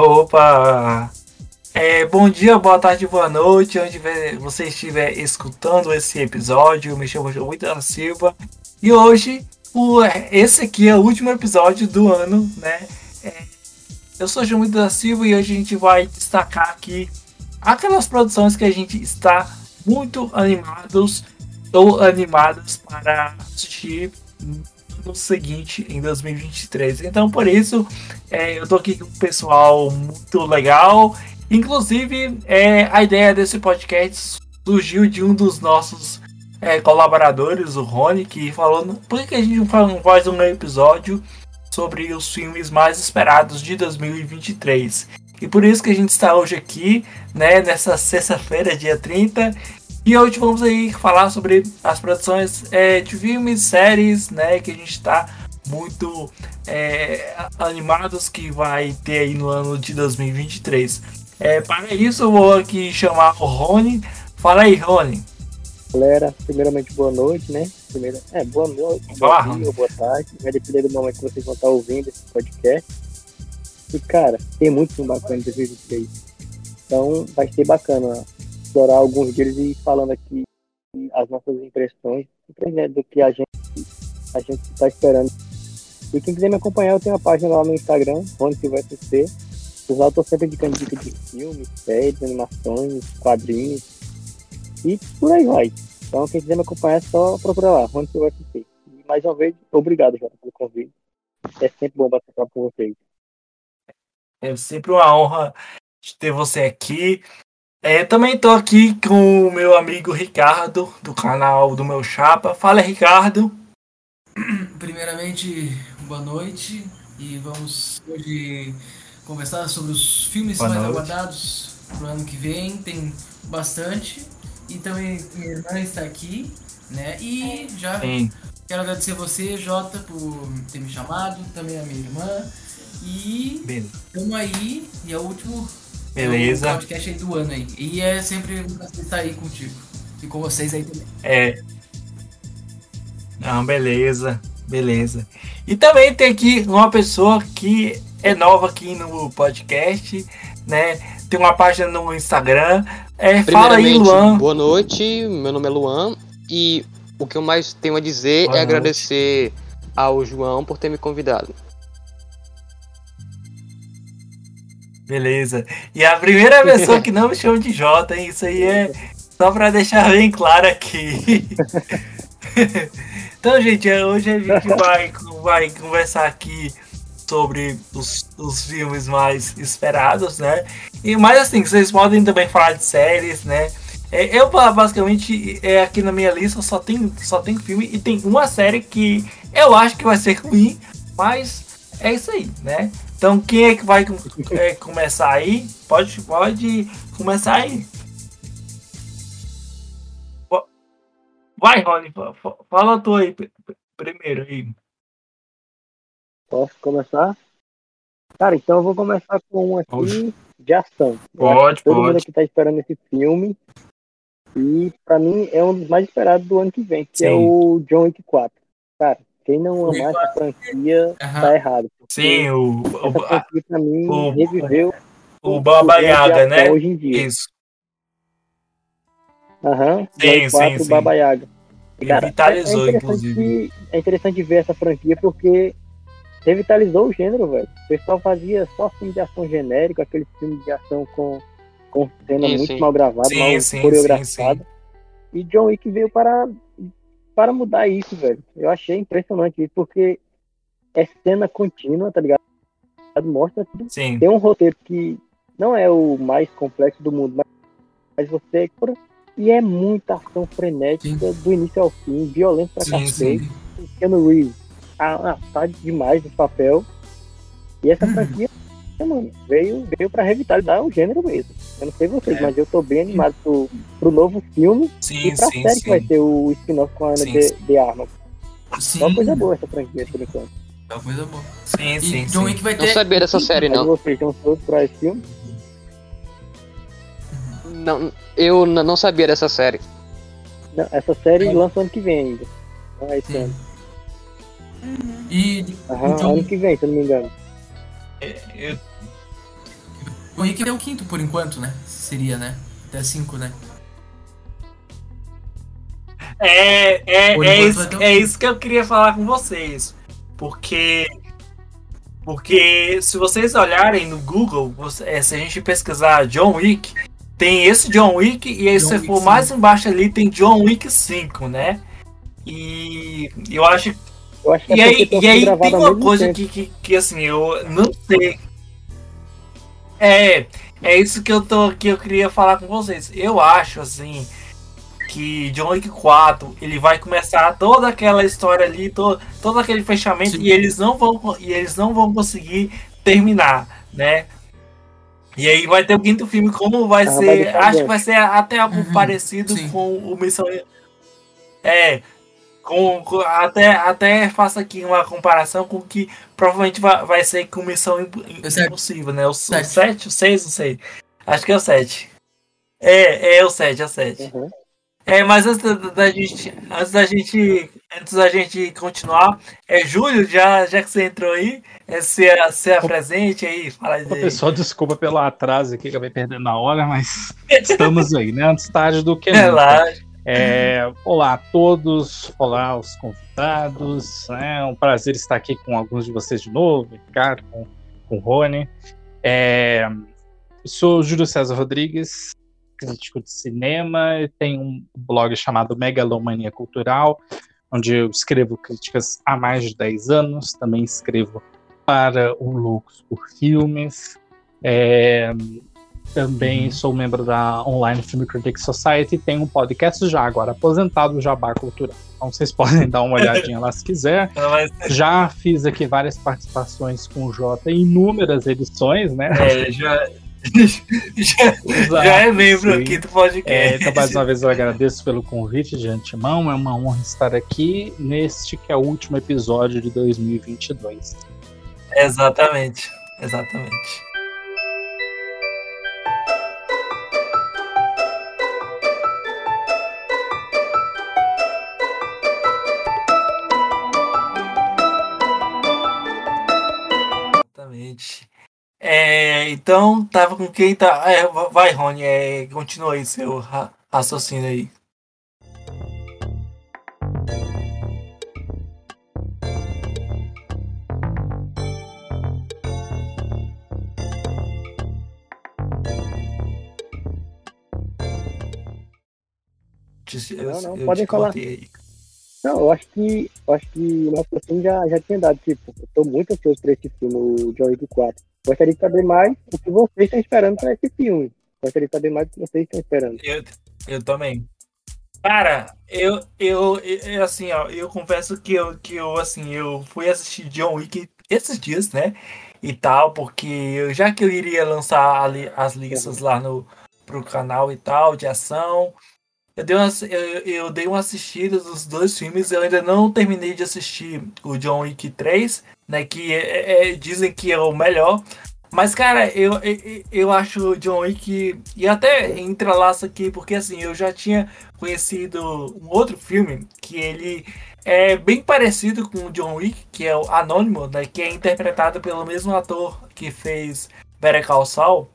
Opa! É, bom dia, boa tarde, boa noite, onde você estiver escutando esse episódio. Me chamo João da Silva e hoje o, esse aqui é o último episódio do ano, né? É, eu sou João da Silva e hoje a gente vai destacar aqui aquelas produções que a gente está muito animados ou animados para assistir no seguinte, em 2023. Então, por isso, é, eu tô aqui com um pessoal muito legal Inclusive, é, a ideia desse podcast surgiu de um dos nossos é, colaboradores, o Rony, que falou por que a gente não faz um episódio sobre os filmes mais esperados de 2023. E por isso que a gente está hoje aqui, né, nessa sexta-feira, dia 30. E hoje vamos aí falar sobre as produções é, de filmes, séries, né, que a gente está muito é, animados que vai ter aí no ano de 2023. É, para isso, eu vou aqui chamar o Rony. Fala aí, Rony. Galera, primeiramente, boa noite, né? Primeira, é, boa noite, boa dia, boa tarde. Vai depender do momento que vocês vão estar ouvindo esse podcast. E, cara, tem muito filme bacana em 2023. Então, vai ser bacana explorar alguns deles e falando aqui as nossas impressões do que a gente a gente está esperando. E quem quiser me acompanhar, eu tenho uma página lá no Instagram, Rony Silva SC os lá eu tô sempre indicando dica de filmes, séries, animações, quadrinhos e por aí vai. Então quem quiser me acompanhar é só procurar lá, você vai assistir. E mais uma vez, obrigado, Jota, pelo convite. É sempre bom bater papo com vocês. É sempre uma honra de ter você aqui. É, também estou aqui com o meu amigo Ricardo, do canal do meu Chapa. Fala, Ricardo. Primeiramente, boa noite. E vamos hoje conversar sobre os filmes Boa mais noite. aguardados pro ano que vem. Tem bastante. E também minha irmã está aqui, né? E já Sim. quero agradecer você, Jota, por ter me chamado, também a minha irmã. E estamos aí, e é o último Beleza. É o podcast aí do ano aí. E é sempre um prazer estar aí contigo. E com vocês aí também. É. Não, beleza. Beleza. E também tem aqui uma pessoa que é nova aqui no podcast, né? Tem uma página no Instagram. É, fala aí, Luan. Boa noite, meu nome é Luan e o que eu mais tenho a dizer boa é noite. agradecer ao João por ter me convidado. Beleza. E a primeira pessoa que não me chama de Jota, hein? Isso aí é só para deixar bem claro aqui. então, gente, hoje a gente vai, vai conversar aqui sobre os, os filmes mais esperados, né? E mais assim, vocês podem também falar de séries, né? É, eu basicamente é aqui na minha lista só tem só tem filme e tem uma série que eu acho que vai ser ruim, mas é isso aí, né? Então quem é que vai é, começar aí? Pode pode começar aí. Vai, Rony, fala tu aí primeiro aí. Posso começar? Cara, então eu vou começar com um aqui pode. de ação. Pode, Todo pode. mundo aqui tá esperando esse filme. E pra mim é um dos mais esperados do ano que vem, que é Sim. é o John Wick 4. Cara, quem não amar essa franquia uhum. tá errado. Sim, o. Essa franquia pra mim o, reviveu. O Baba Yaga, né? Hoje em dia. Isso. Aham. Uhum, sim, sim, sim. Baba Yaga. Cara, Revitalizou, é inclusive. É interessante ver essa franquia porque revitalizou o gênero, velho. O pessoal fazia só filme de ação genérico, aquele filme de ação com, com cena sim, muito sim. mal gravada, sim, mal sim, coreografada. E John Wick veio para, para mudar isso, velho. Eu achei impressionante isso, porque é cena contínua, tá ligado? Mostra tudo. Tem um roteiro que não é o mais complexo do mundo, mas, mas você. E é muita ação frenética do início ao fim, violento pra cacete. Keanu Reeves tá, tá demais no papel. E essa franquia, mano, veio, veio pra revitalizar o gênero mesmo. Eu não sei vocês, é. mas eu tô bem animado pro, pro novo filme sim, e pra sim, série sim. que vai ter o spin-off com a Ana sim, de, de Arnold. Sim. Só coisa boa essa franquia, por enquanto. É uma coisa boa. Sim, E sim, John. Wick vai Não ter. sabia dessa série, não. vocês estão todos pra esse filme? não eu não sabia dessa série. Não, essa série É. lança ano que vem ainda. Não é esse ano. E Aham, John ano que vem, se eu não me engano. Eu, Wick é o quinto por enquanto, né? Seria, né? Até cinco, né? É, é, é, isso, é isso que eu queria falar com vocês. Porque. Porque se vocês olharem no Google, você, é, se a gente pesquisar John Wick, tem esse John Wick, e aí John se Wick for 5. mais embaixo ali, tem John Wick 5, né? E eu acho. Eu acho que e aí, e aí tem uma coisa que, que, que, assim, eu não sei. É, é isso que eu tô que eu queria falar com vocês. Eu acho assim que John Wick 4 ele vai começar toda aquela história ali, todo, todo aquele fechamento Sim. e eles não vão e eles não vão conseguir terminar, né? E aí vai ter o quinto filme como vai ah, ser, vai acho que vai ser até algo uhum. parecido Sim. com o Missão é com, com, até, até faço aqui uma comparação com o que provavelmente vai, vai ser com Missão Impossível, né? O 7, o 6, não sei. Acho que é o 7. É, é o 7, é o 7. Uhum. É, mas antes da, da, gente, antes da gente, antes da gente continuar, é Júlio, já, já que você entrou aí, é, se, se apresente aí, fala aí. Pessoal, desculpa pelo atraso aqui, acabei perdendo a hora, mas estamos aí, né? Antes tarde do que Relaxa. É, olá a todos, olá os convidados, né? é um prazer estar aqui com alguns de vocês de novo, Ricardo, com, com Rony. É, sou Júlio César Rodrigues, crítico de cinema, tenho um blog chamado Megalomania Cultural, onde eu escrevo críticas há mais de 10 anos, também escrevo para o Loucos por Filmes. É, também uhum. sou membro da Online Film Critics Society e tenho um podcast já agora aposentado, Jabá Cultural. Então vocês podem dar uma olhadinha lá se quiser. Já fiz aqui várias participações com o Jota em inúmeras edições, né? É, já, já, já, é membro sim. aqui do podcast. É, então, mais uma vez, eu agradeço pelo convite de antemão. É uma honra estar aqui neste que é o último episódio de 2022. Exatamente, exatamente. Exatamente. É, então, tava com quem tá. É, vai, Rony, é, continua aí seu raciocínio aí. não, não, podem falar. Não, eu acho que eu acho que o nosso assim já, já tinha dado, tipo, eu tô muito ansioso pra esse filme, o John Wick 4. Gostaria de saber mais o que vocês estão esperando para esse filme. Gostaria de saber mais o que vocês estão esperando. Eu, eu também. Cara, eu, eu, eu, assim, ó, eu confesso que eu, que eu, assim, eu fui assistir John Wick esses dias, né? E tal, porque eu, já que eu iria lançar ali, as listas lá no pro canal e tal, de ação, eu dei, uma, eu, eu dei uma assistida dos dois filmes, eu ainda não terminei de assistir o John Wick 3, né? Que é, é, dizem que é o melhor. Mas, cara, eu, eu, eu acho o John Wick. E até entrelaça aqui, porque assim, eu já tinha conhecido um outro filme que ele é bem parecido com o John Wick, que é o Anônimo, né? Que é interpretado pelo mesmo ator que fez Better Call Saul,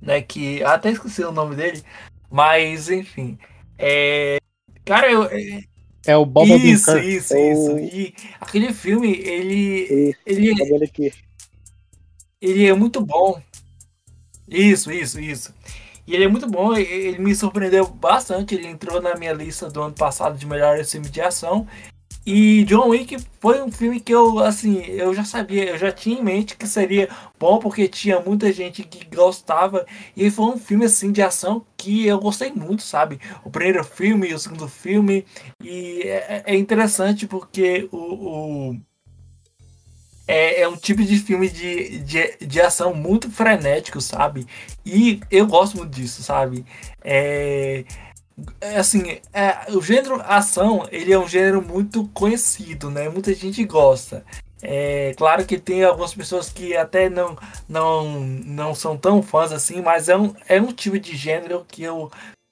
né? Que até esqueci o nome dele, mas enfim. É, cara, eu, é o Boba Isso, isso, isso. E aquele filme, ele. Isso, ele, tá ele é muito bom. Isso, isso, isso. E ele é muito bom, ele me surpreendeu bastante. Ele entrou na minha lista do ano passado de melhores filmes de ação. E John Wick foi um filme que eu, assim, eu já sabia, eu já tinha em mente que seria bom porque tinha muita gente que gostava. E foi um filme, assim, de ação que eu gostei muito, sabe? O primeiro filme, o segundo filme. E é, é interessante porque o, o é, é, um tipo de filme de, de, de ação muito frenético, sabe? E eu gosto muito disso, sabe? É, é, assim, é, o gênero ação, ele é um gênero muito conhecido, né? Muita gente gosta. É claro que tem algumas pessoas que até não, não, não são tão fãs assim, mas é um, é um tipo de gênero que eu,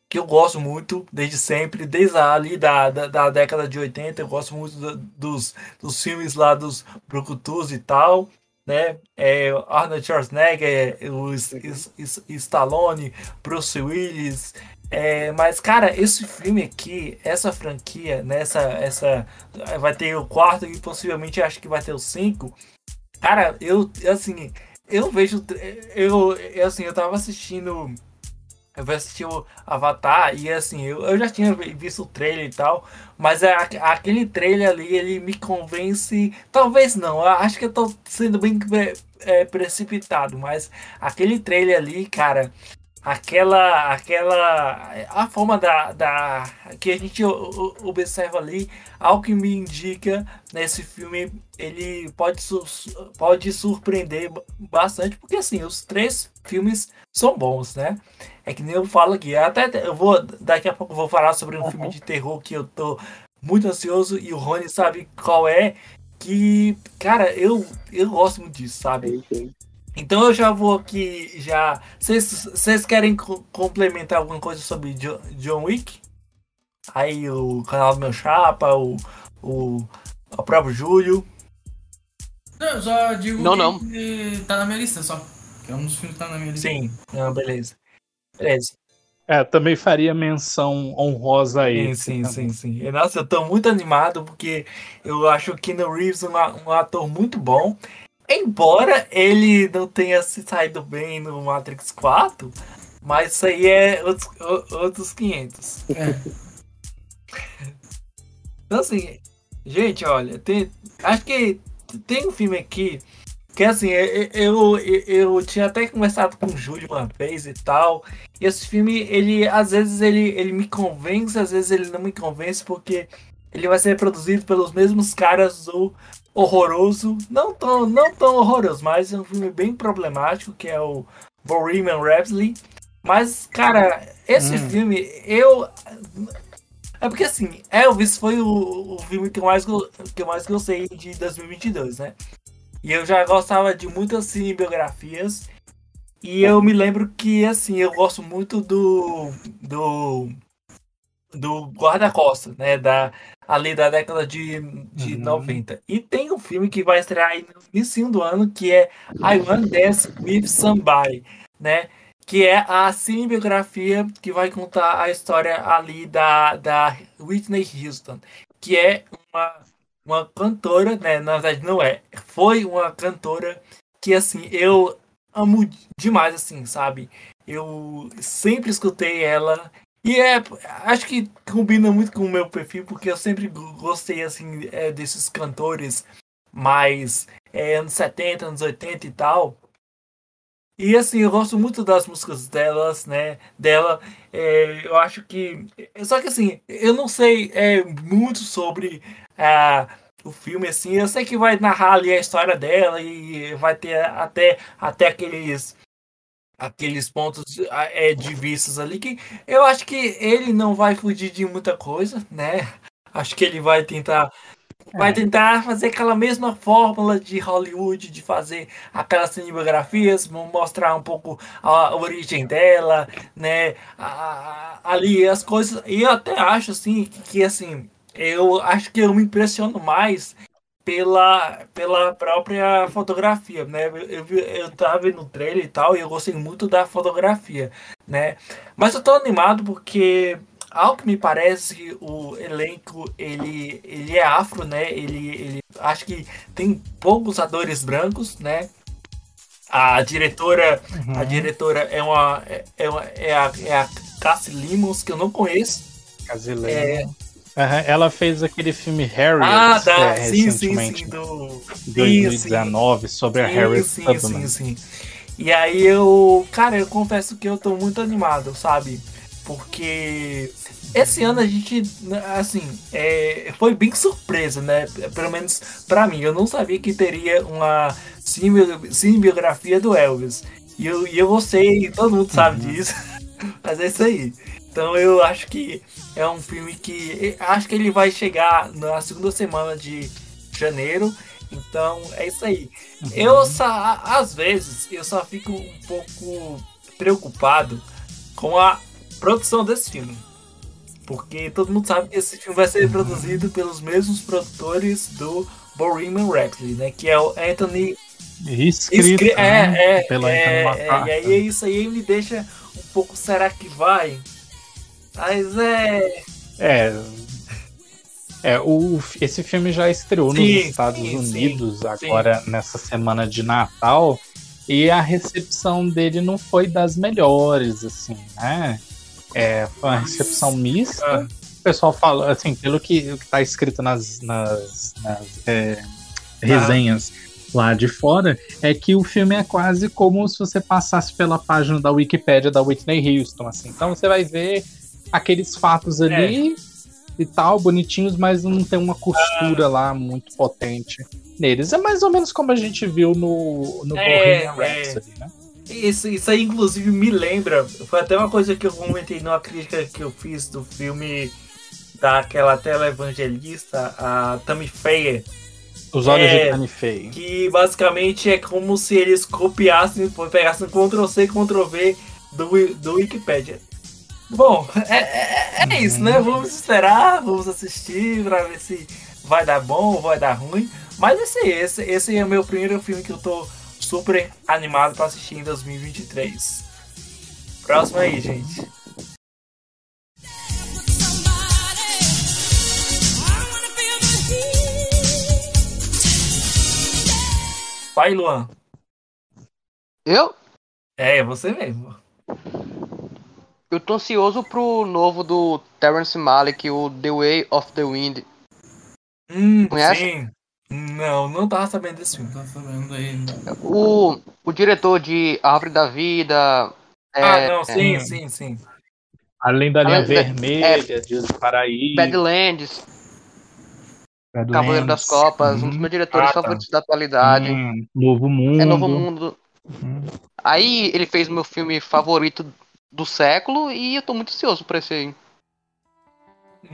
que eu gosto muito desde sempre, desde ali da, da, da década de 80, eu gosto muito do, dos, dos filmes lá dos Brucutus e tal, né? É, Arnold Schwarzenegger, o Stallone, Bruce Willis. É, mas, cara, esse filme aqui, essa franquia, né, essa, vai ter o quarto e possivelmente acho que vai ter o cinco. Cara, eu, assim, eu vejo, eu, assim, eu tava assistindo eu vou assistir o Avatar e assim, eu, eu já tinha visto o trailer e tal, mas é, aquele trailer ali, ele me convence. Talvez não, acho que eu tô sendo bem é, precipitado, mas aquele trailer ali, cara, aquela aquela a forma da, da que a gente observa ali algo que me indica nesse filme ele pode pode surpreender bastante porque assim os três filmes são bons né? É que nem eu falo aqui até eu vou daqui a pouco eu vou falar sobre um uhum. filme de terror que eu tô muito ansioso e o Rony sabe qual é que cara eu eu gosto muito disso sabe então eu já vou aqui já. Vocês querem co complementar alguma coisa sobre jo John Wick? Aí o canal do meu chapa, o, o, o próprio Júlio. Não, eu só digo não, não. que tá na minha lista só. Que é um dos filmes que tá na minha lista. Sim, não, beleza. Beleza. É, também faria menção honrosa aí. Sim, sim, sim, sim. Nossa, eu tô muito animado porque eu acho que no Reeves um, um ator muito bom. Embora ele não tenha se saído bem no Matrix 4, mas isso aí é outros, outros 500. É. Então, assim, gente, olha, tem, acho que tem um filme aqui que, assim, eu, eu, eu tinha até conversado com o Júlio uma vez e tal. E esse filme, ele, às vezes, ele, ele me convence, às vezes ele não me convence, porque ele vai ser produzido pelos mesmos caras do horroroso, não tão, não tão horroroso, mas é um filme bem problemático, que é o Bohemian Rhapsody. Mas, cara, esse hum. filme, eu... É porque, assim, Elvis foi o, o filme que eu, mais, que eu mais gostei de 2022, né? E eu já gostava de muitas cinebiografias. E eu me lembro que, assim, eu gosto muito do... do do guarda-costas, né? Da, ali da década de, de uhum. 90. E tem um filme que vai estrear aí no início do ano, que é I Want Dance With Somebody, né? Que é a cinebiografia que vai contar a história ali da, da Whitney Houston, que é uma, uma cantora, né? Na verdade, não é. Foi uma cantora que, assim, eu amo demais, assim, sabe? Eu sempre escutei ela e é, acho que combina muito com o meu perfil, porque eu sempre gostei, assim, é, desses cantores mais é, anos 70, anos 80 e tal. E assim, eu gosto muito das músicas delas, né? Dela. É, eu acho que. Só que assim, eu não sei é, muito sobre é, o filme, assim. Eu sei que vai narrar ali a história dela e vai ter até, até aqueles aqueles pontos é, de vistas ali que eu acho que ele não vai fugir de muita coisa, né? Acho que ele vai tentar vai é. tentar fazer aquela mesma fórmula de Hollywood de fazer aquelas cinematografias, mostrar um pouco a origem dela, né? A, a, ali as coisas. E eu até acho assim que, que assim eu acho que eu me impressiono mais pela, pela própria fotografia, né? Eu, eu, eu tava vendo o trailer e tal, e eu gostei muito da fotografia, né? Mas eu tô animado porque, ao que me parece, o elenco, ele, ele é afro, né? Ele, ele acho que tem poucos atores brancos, né? A diretora, uhum. a diretora é uma é, é, uma, é a, é a Cassie Limons, que eu não conheço. Cassie É, Uhum, ela fez aquele filme Harriet ah, tá. é, sim, recentemente, sim, sim, do... 2019, sim, sobre a Harriet sim, Tubman. Sim, sim. E aí eu, cara, eu confesso que eu tô muito animado, sabe? Porque esse ano a gente, assim, é, foi bem surpresa, né? Pelo menos para mim. Eu não sabia que teria uma cinebiografia do Elvis. E eu, e eu gostei, todo mundo sabe uhum. disso. Mas é isso aí. Então eu acho que é um filme que acho que ele vai chegar na segunda semana de janeiro. Então é isso aí. Uhum. Eu só, às vezes, eu só fico um pouco preocupado com a produção desse filme. Porque todo mundo sabe que esse filme vai ser produzido pelos mesmos produtores do Bohemian Rhapsody, né? Que é o Anthony Escrita, Escri é, né? é, pela é, é, E aí isso aí me deixa um pouco, será que vai? Mas é. É. É, o, esse filme já estreou sim, nos Estados sim, Unidos sim, agora nessa semana de Natal e a recepção dele não foi das melhores, assim, né? É, foi uma recepção mista. Ah. O pessoal fala, assim, pelo que, está escrito nas, nas, nas é, resenhas ah. lá de fora, é que o filme é quase como se você passasse pela página da Wikipédia da Whitney Houston, assim. Então você vai ver aqueles fatos ali é. e tal, bonitinhos, mas não tem uma costura lá muito potente neles. É mais ou menos como a gente viu no, no é, Bohemian é. Rhapsody, né? Isso, isso aí, inclusive, me lembra. Foi até uma coisa que eu comentei numa crítica que eu fiz do filme daquela televangelista, a Tammy Faye. Os olhos é, de Tammy Faye. Que basicamente é como se eles copiassem, pegassem Ctrl-C, Ctrl-V do, do Wikipedia. Bom, é, é, é isso, né? Vamos esperar, vamos assistir pra ver se vai dar bom ou vai dar ruim. Mas esse, esse, esse é o meu primeiro filme que eu tô super animado pra assistir em 2023. Próximo aí, gente. Vai, Luan. Eu? É, você mesmo. Eu tô ansioso pro novo do Terrence Malick, o The Way of the Wind. Hum, Conhece? Sim. Não, não tava sabendo desse filme. Não sabendo ainda. O, o diretor de Árvore da Vida. É, ah, não, sim, é, sim, sim. Além da linha Além, vermelha, é, Dias do Paraíso. Badlands. Badlands. Cavaleiro das Copas, hum. um dos meus diretores ah, tá. favoritos da atualidade. Hum, Novo Mundo. É Novo Mundo. Hum. Aí ele fez meu filme favorito do século e eu tô muito ansioso pra esse aí.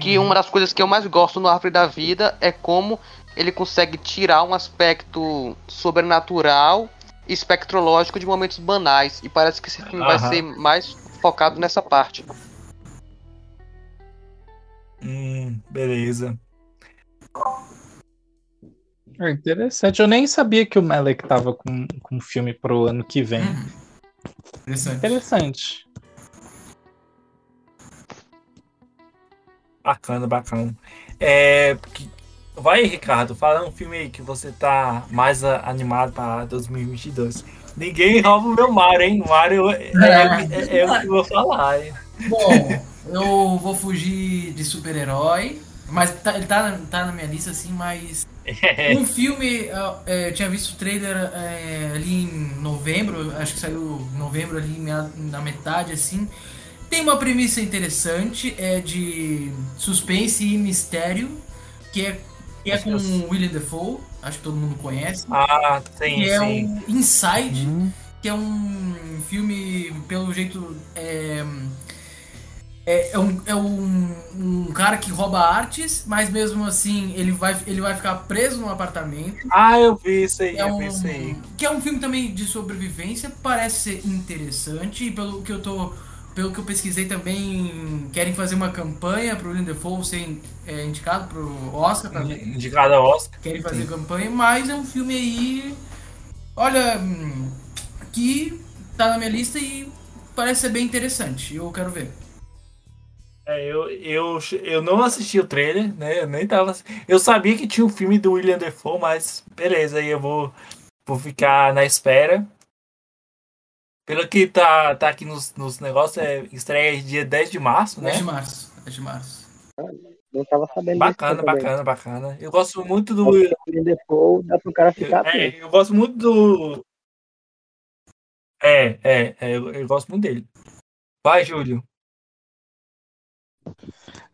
Que uhum. uma das coisas que eu mais gosto no Árvore da Vida é como ele consegue tirar um aspecto sobrenatural e espectrológico de momentos banais. E parece que esse filme uhum. vai ser mais focado nessa parte. Hum, beleza. É interessante. Eu nem sabia que o Malek tava com, com um filme pro ano que vem. Hum. Interessante. Interessante. Bacana, bacana. É, vai, Ricardo, fala um filme aí que você tá mais animado para 2022. Ninguém rouba o meu Mario, hein? Mario é, é, é, é o que eu vou falar. Hein? Bom, eu vou fugir de super-herói, mas tá, ele tá, tá na minha lista, assim, mas. Um filme, eu tinha visto o trailer é, ali em novembro, acho que saiu em novembro ali na metade, assim. Tem uma premissa interessante, é de suspense e mistério, que é, que é com o William Defoe, acho que todo mundo conhece. Ah, sim, que é sim. o Inside, uhum. que é um filme, pelo jeito, é, é, é, um, é um, um, cara que rouba artes, mas mesmo assim ele vai, ele vai ficar preso num apartamento. Ah, eu vi isso aí, é eu um, vi isso aí. Que é um filme também de sobrevivência, parece ser interessante, e pelo que eu tô pelo que eu pesquisei também, querem fazer uma campanha para o William Defoe ser é, indicado para o Oscar também. Indicado ao Oscar. Querem fazer Sim. campanha, mas é um filme aí, olha, que tá na minha lista e parece ser bem interessante. Eu quero ver. É, eu, eu, eu não assisti o trailer, né? Eu nem tava. Eu sabia que tinha um filme do William Defoe, mas beleza, aí eu vou, vou ficar na espera. Pelo que tá, tá aqui nos, nos negócios, é estreia dia 10 de março, né? 10 de março. 10 de março. Não tava sabendo Bacana, bacana, bacana. Eu gosto muito do. Default, dá pro cara ficar. Eu, é, eu gosto muito do. É, é, é eu, eu, gosto muito dele. Vai, Júlio.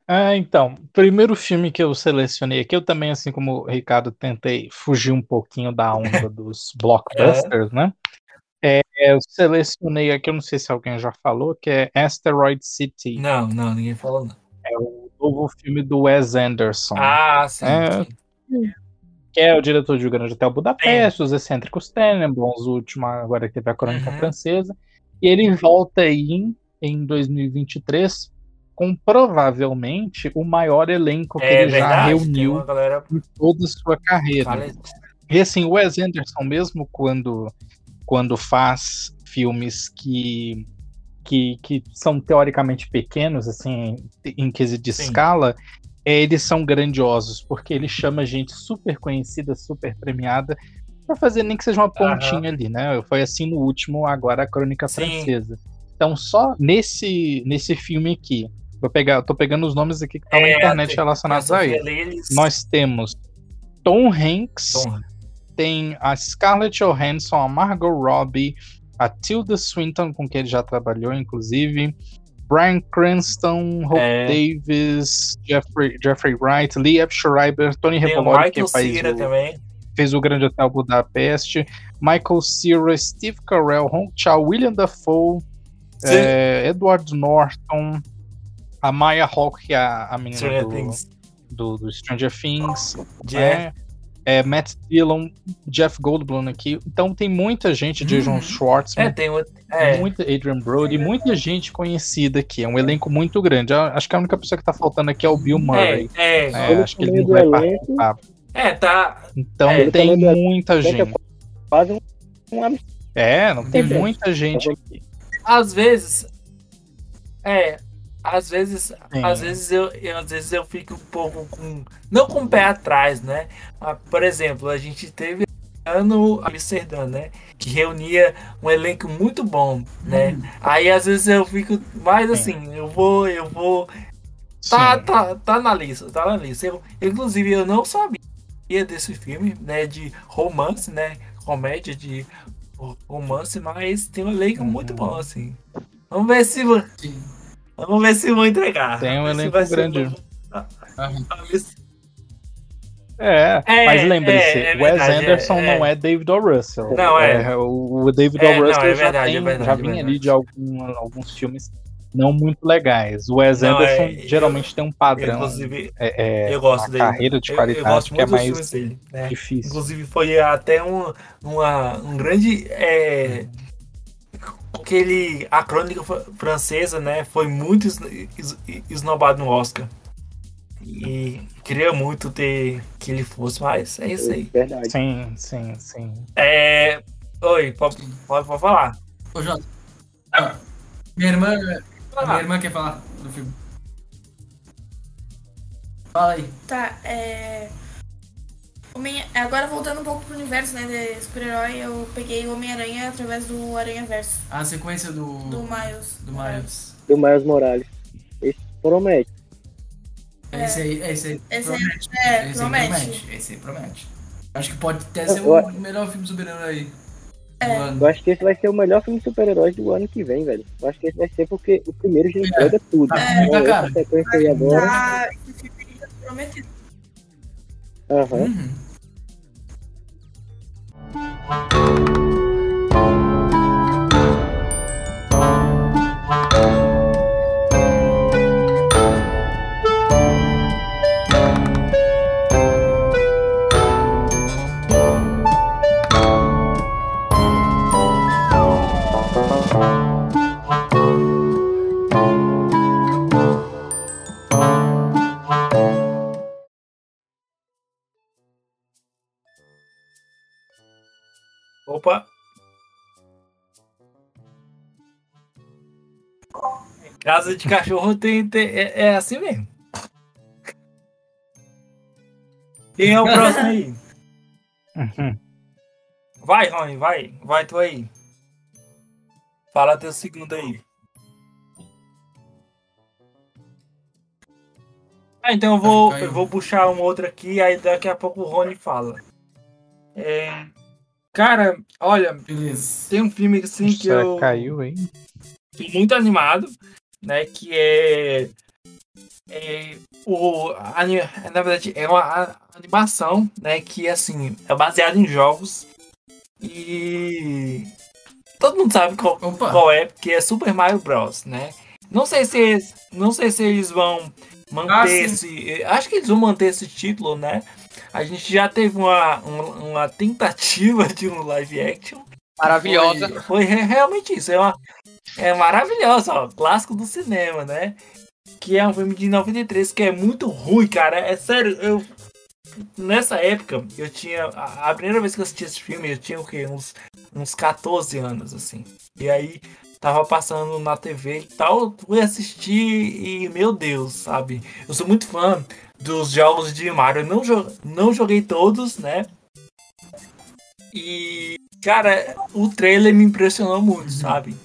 Ah, então, primeiro filme que eu selecionei aqui, eu também, assim como o Ricardo, tentei fugir um pouquinho da onda dos blockbusters, é. né? É, eu selecionei aqui, eu não sei se alguém já falou, que é Asteroid City. Não, não, ninguém falou não. É o novo filme do Wes Anderson. Ah, sim. É, que é o diretor de O Grande Hotel Budapeste, sim. Os Excêntricos Tenenbaums, o último agora que teve a Crônica uhum. Francesa. E ele volta aí em 2023 com provavelmente o maior elenco que é, ele verdade, já reuniu galera... em toda a sua carreira. E assim, o Wes Anderson, mesmo quando, quando faz filmes que, que, que são teoricamente pequenos, assim, em quesito de Sim. escala, eles são grandiosos, porque ele chama gente super conhecida, super premiada, para fazer nem que seja uma pontinha uhum. ali, né? Foi assim no último, agora a Crônica Sim. Francesa. Então, só nesse, nesse filme aqui, vou pegar, eu tô pegando os nomes aqui que estão é, na internet relacionados a ele. Nós temos Tom Hanks, Tom. Tem a Scarlett Johansson, a Margot Robbie, a Tilda Swinton, com quem ele já trabalhou, inclusive, Brian Cranston, Hope é. Davis, Jeffrey, Jeffrey Wright, Lee Schreiber, Tony Revolori, que faz o, também. fez o Grande Hotel Budapeste, Michael Cera, Steve Carell, Hong Chao, William Dafoe, é, Edward Norton, a Maya Hawke, que é a, a menina do, do, do, Stranger Things, yeah. é, é, Matt Dillon, Jeff Goldblum aqui. Então tem muita gente, Jason uhum. Schwartzman. É, tem é. Muita Adrian Brody, muita gente conhecida aqui. É um elenco muito grande. Acho que a única pessoa que tá faltando aqui é o Bill Murray. É, é. é acho que ele não vai participar. É, tá. Então é, tem muita é gente. Quase um É, não tem muita gente aqui. Às vezes. É. Às vezes, às vezes eu, eu, às vezes eu fico um pouco com. Não com o pé atrás, né? Mas, por exemplo, a gente teve ano Amsterdã, né? Que reunia um elenco muito bom, né? Hum. Aí às vezes eu fico mais assim, eu vou, eu vou. Tá, tá, tá na lista, tá na lista. Eu, inclusive, eu não sabia desse filme, né? De romance, né? Comédia de romance, mas tem um elenco uhum. muito bom, assim. Vamos ver se. Sim. Vamos ver se vão entregar. Tem um elenco grande. Ser... Uhum. É, é, mas lembre-se, é, é Wes Anderson é, não é David O. Russell. Não, é. o David O. Russell não, já, verdade, tem, verdade, já vinha ali de algum, alguns filmes não muito legais. O Wes não, Anderson geralmente eu, tem um padrão. Inclusive, eu gosto dele. carreira de qualidade eu, que é mais dele, né? difícil. Inclusive, foi até um, uma, um grande. Aquele, a crônica francesa, né? Foi muito esnobado no Oscar. E queria muito ter que ele fosse, mas é isso aí. Verdade. Sim, sim, sim. É. Oi, pode, pode, pode falar. Ô, Jota. Ah, minha irmã. Minha irmã quer falar do filme. Fala aí. Tá, é. Homem... Agora voltando um pouco pro universo, né, de super-herói, eu peguei o Homem-Aranha através do Aranha Verso. A sequência do. Do Miles. Do Miles. Do Miles Morales. Esse promete. É. Esse aí, esse aí esse promete. É, esse promete. promete. Esse aí promete. Acho que pode até ser o melhor filme super-herói aí. É. Eu acho que esse vai ser o melhor filme de super-heróis do ano que vem, velho. Eu acho que esse vai ser porque o primeiro já entrega é. tudo. Tá, é, tá, cara. sequência aí agora. Tá, esse filme já prometido. Aham. Uhum. Opa! Casa de cachorro tem, tem é, é, assim mesmo. Quem é o próximo aí? Uhum. Vai, Rony, vai. Vai tu aí. Fala teu segundo aí. Ah, então eu vou, eu vou puxar um outro aqui, aí daqui a pouco o Rony fala. É, Cara, olha, Beleza. tem um filme assim que eu. Caiu, hein? Tô muito animado, né? Que é. é o, na verdade, é uma animação, né? Que assim, é baseada em jogos. E. Todo mundo sabe qual, qual é, porque é Super Mario Bros, né? Não sei se eles, não sei se eles vão manter ah, esse. Acho que eles vão manter esse título, né? A gente já teve uma, uma, tentativa de um live action. Maravilhosa. Foi, foi realmente isso. É, uma, é maravilhosa, ó. Clássico do cinema, né? Que é um filme de 93 que é muito ruim, cara. É sério, eu. nessa época, eu tinha. A, a, primeira vez que eu assisti esse filme, eu tinha o quê? Uns, uns 14 anos, assim. E aí tava passando na TV e tal, fui assistir e, meu Deus, sabe? Eu sou muito fã dos jogos de Mario. Eu não, jo não joguei todos, né? E, cara, o trailer me impressionou muito, uhum. sabe?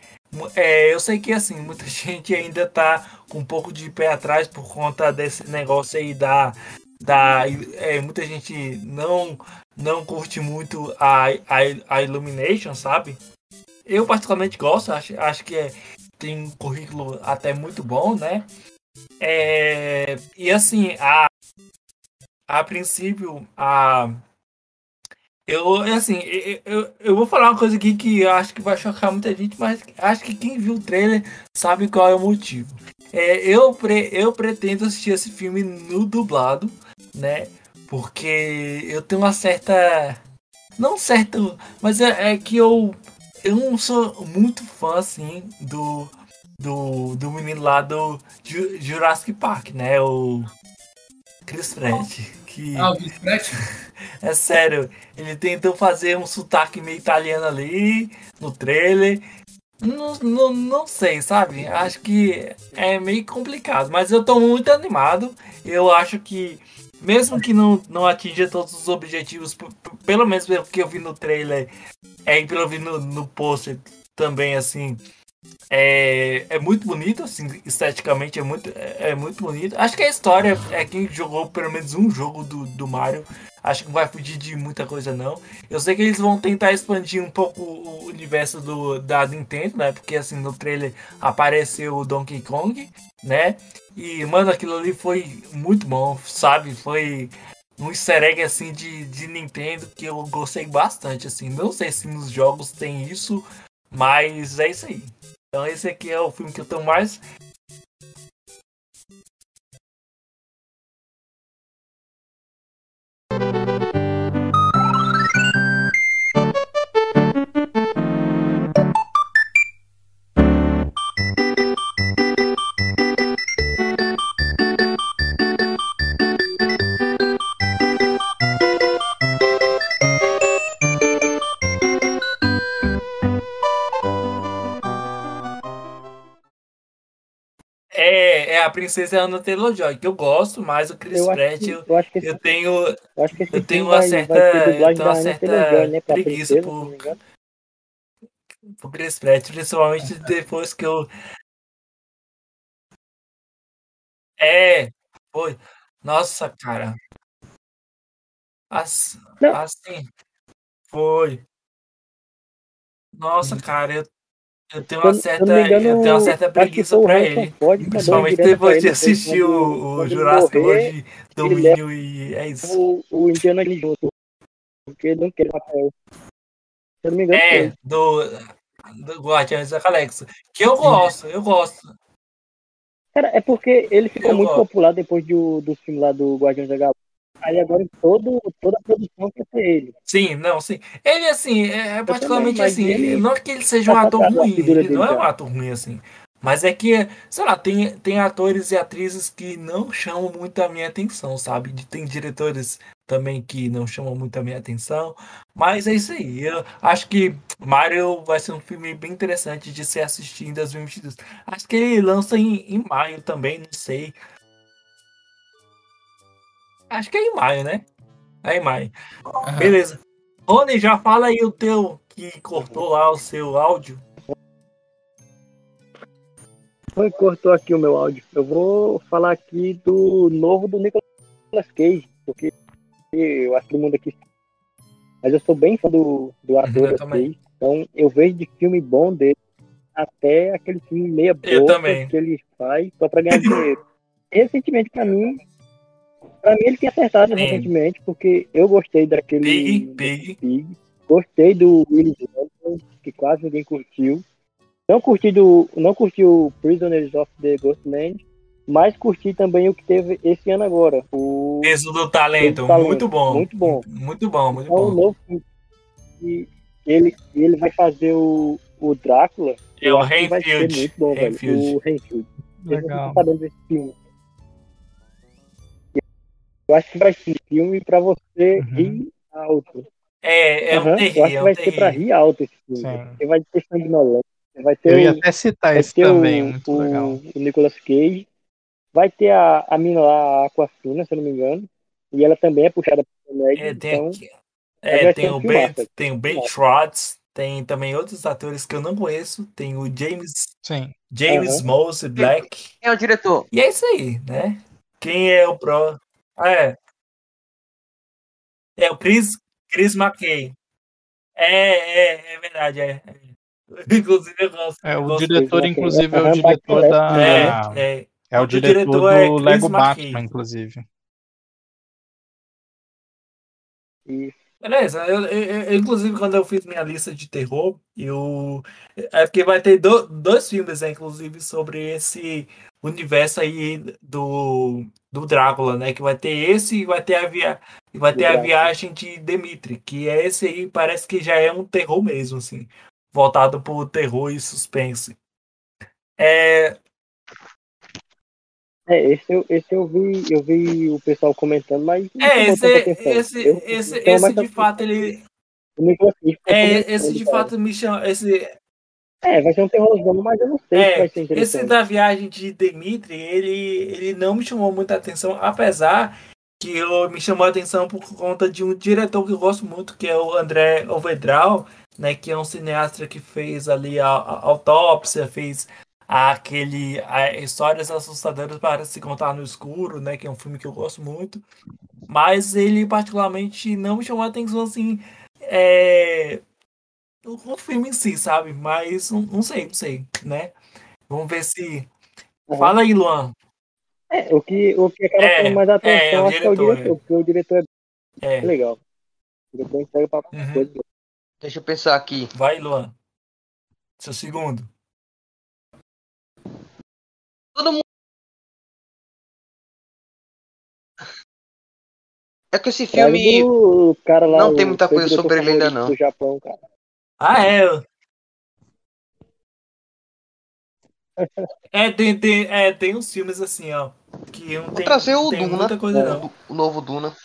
É, eu sei que assim, muita gente ainda tá com um pouco de pé atrás por conta desse negócio aí da. da é, muita gente não não curte muito a, a, a Illumination, sabe? Eu particularmente gosto, acho, acho que é, tem um currículo até muito bom, né? É, e assim, a, a princípio, a, eu, assim, eu, eu, vou falar uma coisa aqui que eu acho que vai chocar muita gente, mas acho que quem viu o trailer sabe qual é o motivo. É, eu, pre, eu pretendo assistir esse filme no dublado, né? Porque eu tenho uma certa. Não certo, mas é, é que eu eu não sou muito fã, assim, do, do, do menino lá do Jurassic Park, né? O Chris Pratt. Que... Ah, o é sério, ele tentou fazer um sotaque meio italiano ali no trailer. Não, não, não sei, sabe? Acho que é meio complicado, mas eu tô muito animado. Eu acho que, mesmo que não, não atinja todos os objetivos, pelo menos pelo que eu vi no trailer, é, pelo eu vi no, no pôster também, assim, é, é muito bonito, assim, esteticamente é muito, é, é, muito bonito. Acho que a história é quem jogou pelo menos um jogo do, do Mario. Acho que não vai fugir de muita coisa, não. Eu sei que eles vão tentar expandir um pouco o universo do, da Nintendo, né? Porque, assim, no trailer apareceu o Donkey Kong, né? E, mano, aquilo ali foi muito bom, sabe? Foi um easter egg assim de, de Nintendo que eu gostei bastante assim. Não sei se nos jogos tem isso, mas é isso aí. Então esse aqui é o filme que eu tô mais a princesa Ana Taylor-Joy, que eu gosto, mas o Chris Pratt, eu, eu, eu, eu tenho, eu, acho que eu tenho uma vai, certa, vai eu tenho uma certa né, preguiça princesa, por, por Chris Pratt, principalmente depois que eu é, foi, nossa, cara, assim, assim foi, nossa, cara, eu eu tenho uma certa, engano, eu tenho uma certa preguiça pra ele. Principalmente depois de assistir o, o Jurassic World Domínio e é isso. O, o Indiana Jones, porque não quer papel. Se eu não me engano. É, do, do Guardiões da Galáxia. Que eu gosto, eu gosto. Cara, é porque ele ficou eu muito gosto. popular depois do, do filme lá do Guardiões da Galáxia. Aí agora todo, toda a produção quer ser ele. Sim, não, sim. Ele, assim, é, é particularmente assim, ele... não é que ele seja um ator ruim, ele não é um ator ruim, assim. Mas é que, sei lá, tem, tem atores e atrizes que não chamam muito a minha atenção, sabe? Tem diretores também que não chamam muito a minha atenção. Mas é isso aí. Eu acho que Mario vai ser um filme bem interessante de se assistir em 2022. Acho que ele lança em, em maio também, não sei. Acho que é em maio, né? É em maio. Uhum. Beleza. Rony, já fala aí o teu que cortou lá o seu áudio. Foi, cortou aqui o meu áudio. Eu vou falar aqui do novo do Nicolas Cage, porque eu acho que o mundo aqui. Mas eu sou bem fã do, do uhum, ator uhum, Cage, então eu vejo de filme bom dele até aquele filme meia boca que ele faz só pra ganhar dinheiro. Recentemente, pra mim, Pra mim ele tinha acertado Sim. recentemente, porque eu gostei daquele. Pig, Pig. Pig. Gostei do Willis Wonderland, que quase ninguém curtiu. Não curti, do, não curti o Prisoners of the Ghostland, mas curti também o que teve esse ano agora. O Peso do Talento, do talento. muito bom. Muito bom. Muito bom, muito então, bom. Novo, e ele, ele vai fazer o, o Drácula. É o Renfield. Muito bom, Renfield. Velho. O Renfield. Legal. Eu não tô desse filme. Eu acho que vai ser filme pra você uhum. rir alto. É, é uhum. um terri, Eu acho que é um vai ser pra rir alto esse filme. Sim. Porque vai ter sanguinolência. Vai ter Eu ia o, até citar esse também, o, muito o, legal. o Nicolas Cage. Vai ter a, a mina lá, a Aquafina, se eu não me engano. E ela também é puxada pra comédia. É, tem, então, é, ser tem, um o ben, tem o Ben Schwartz, tem também outros atores que eu não conheço. Tem o James, Sim. James Aham. Mose Black. Quem é o diretor? E é isso aí, né? Quem é o pró? É. É o Chris, Chris McKay. É, é, é verdade, é. Inclusive eu gosto. É, eu o gosto diretor, dele. inclusive, é o Aham, diretor da. É, é. É o O diretor diretor é do Chris Lego McKay. Batman, inclusive. Beleza, eu, eu- eu- inclusive quando eu fiz minha lista de terror, eu. É porque vai ter do- dois filmes, né, inclusive, sobre esse universo aí do, do Drácula, né? Que vai ter esse e vai ter a, via, vai ter a viagem de Dimitri, que é esse aí, parece que já é um terror mesmo, assim, voltado pro terror e suspense. É, É, esse eu, esse eu vi, eu vi o pessoal comentando, mas é esse, esse, Eu- esse, então, esse de fato ele. É, esse de fato me chama. Esse, É, vai ser um terrorzão, mas eu não sei É, se vai ser Esse da viagem de Dimitri, ele, ele não me chamou muita atenção, apesar que eu, me chamou a atenção por conta de um diretor que eu gosto muito, que é o André Ovedral, né, que é um cineasta que fez ali a, a autópsia, fez aquele a, histórias assustadoras para se contar no escuro, né, que é um filme que eu gosto muito, mas ele particularmente não me chamou a atenção assim, é, o o filme em si, sabe? Mas não, não sei, não sei, né? Vamos ver se. Uhum. Fala aí, Luan. É, o que, o que acaba É, chamando mais atenção, é, o acho que é o diretor, diretor, porque o diretor é É. legal. O diretor entrega pra Uhum. coisa. Deixa eu pensar aqui. Vai, Luan. Seu segundo. Todo mundo. É que esse filme. do cara lá, não tem o muita coisa diretor sobre ele ainda, não. Do Japão, cara. Ah, é. É, tem, tem, é, tem uns filmes assim, ó. Que não Vou tem, trazer o tem Duna. muita coisa, não. O novo Duna.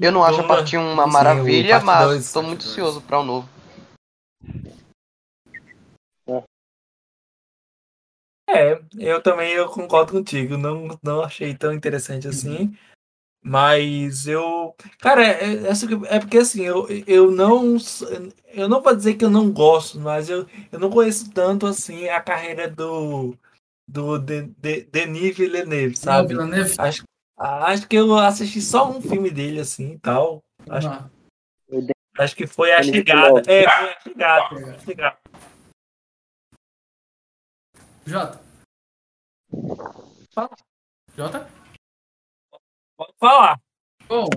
Eu não acho a Duna, parte 1 uma sim, o maravilha, mas dois. tô muito ansioso para o novo. É, eu também eu concordo contigo. Não, não achei tão interessante assim. Mas eu. Cara, é, é, é porque assim, eu, eu não. Eu não vou dizer que eu não gosto, mas eu, eu não conheço tanto assim a carreira do. Do de, de, Denis Villeneuve, sabe? Villeneuve. Acho, acho que eu assisti só um filme dele assim e tal. Acho, Ah, acho que foi a Denis chegada. É, foi a chegada. Foi a chegada. Jota. Fala. Jota? Falar. Bom,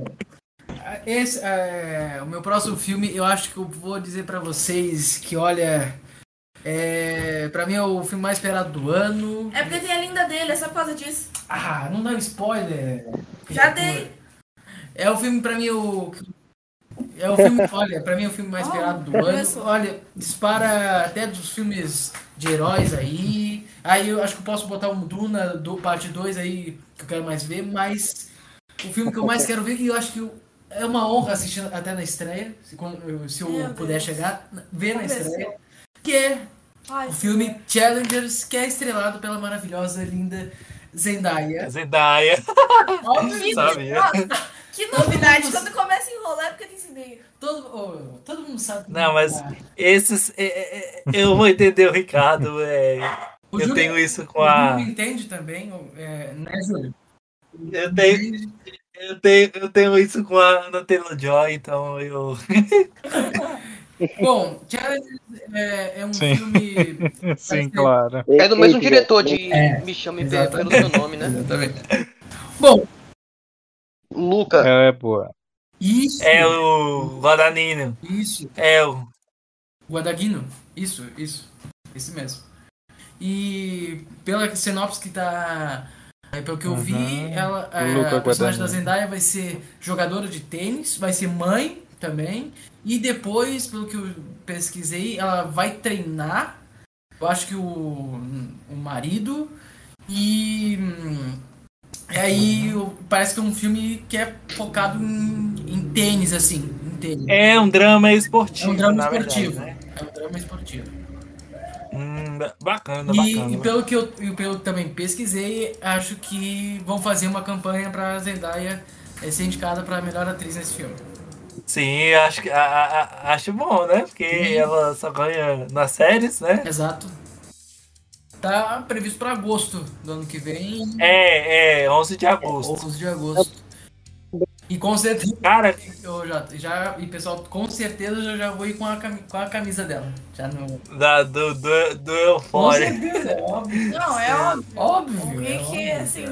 esse é o meu próximo filme. Eu acho que eu vou dizer pra vocês que, olha, é, para mim é o filme mais esperado do ano. É porque tem a linda dele, é só por causa disso. Ah, não dá um spoiler. Já dei. É o filme pra mim o é o filme, olha, pra mim é o filme mais esperado do ano. Olha, dispara até dos filmes de heróis aí. Aí eu acho que eu posso botar um Duna do parte 2 aí que eu quero mais ver, mas o filme que eu mais quero ver e eu acho que eu- é uma honra assistir até na estreia, se, quando- se eu Meu puder Deus. chegar, ver na estreia, que é Ai, o filme Challengers, que é estrelado pela maravilhosa, linda Zendaya. Zendaya. Óbvio, Sabia. Que novidade. Quando começa a enrolar é porque tem ideia. Todo, oh, todo mundo sabe. Não, mas Ah, esses. é, é, é, eu vou entender o Ricardo. é, o eu Júlio- tenho isso com o a. Júlio entende também, é, né, Júlio? Eu tenho, eu tenho, eu tenho isso com a Ana Taylor Joy, então eu. Bom, Challengers é, é um Sim. filme. Sim, claro. É do mesmo diretor de É, Me Chame pelo seu nome, né? Exatamente. Bom, Luca. É boa. isso. É o Guadagnino. Isso. É o. Guadagnino. Isso, isso. Esse mesmo. E pela sinopse que tá. É, Pelo que eu vi, Uhum. ela, O é, Luca a personagem da. Zendaya vai ser jogadora de tênis, vai ser mãe também. E depois, pelo que eu pesquisei, ela vai treinar. Eu acho que o, o marido. E, e aí parece que é um filme que é focado em, em tênis, assim. Em tênis. É um drama esportivo. É um drama esportivo. Verdade, né? É um drama esportivo. Hum, bacana, e, bacana. E pelo que eu, pelo que também pesquisei, acho que vão fazer uma campanha para Zendaya ser indicada para melhor atriz nesse filme. Sim, acho, que, a, a, acho bom, né? Porque ela só ganha nas séries, né? Exato. Tá previsto para agosto do ano que vem. É, é, 11 de agosto. É, 11 de agosto. E com certeza. Cara, eu já, já. E pessoal, com certeza eu já vou ir com a, com a camisa dela. Já no. Da, do, do, do Euphoria. Com certeza, é óbvio. Não, é óbvio. Óbvio. O que, é, é assim.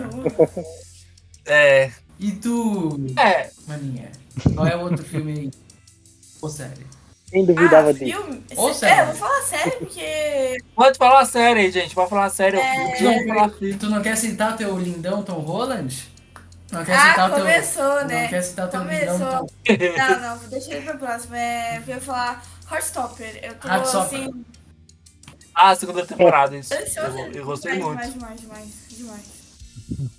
É. E tu. É. Maninha, qual é o outro filme aí? Ou série? Quem duvidava ah, disso? Filme? Ou série? É, vou falar sério porque. Pode falar sério aí, gente. Pode falar sério. É... Tu, não, tu não quer citar teu lindão Tom Holland? Não quer ah, citar começou, teu... né? Não quer citar teu começou. Não, não, deixa ele pra próxima. É, eu ia falar Heartstopper. Eu tô Heartstopper. assim. Ah, segunda temporada, isso. Eu, eu, eu gostei demais, muito. Demais, demais, demais, demais.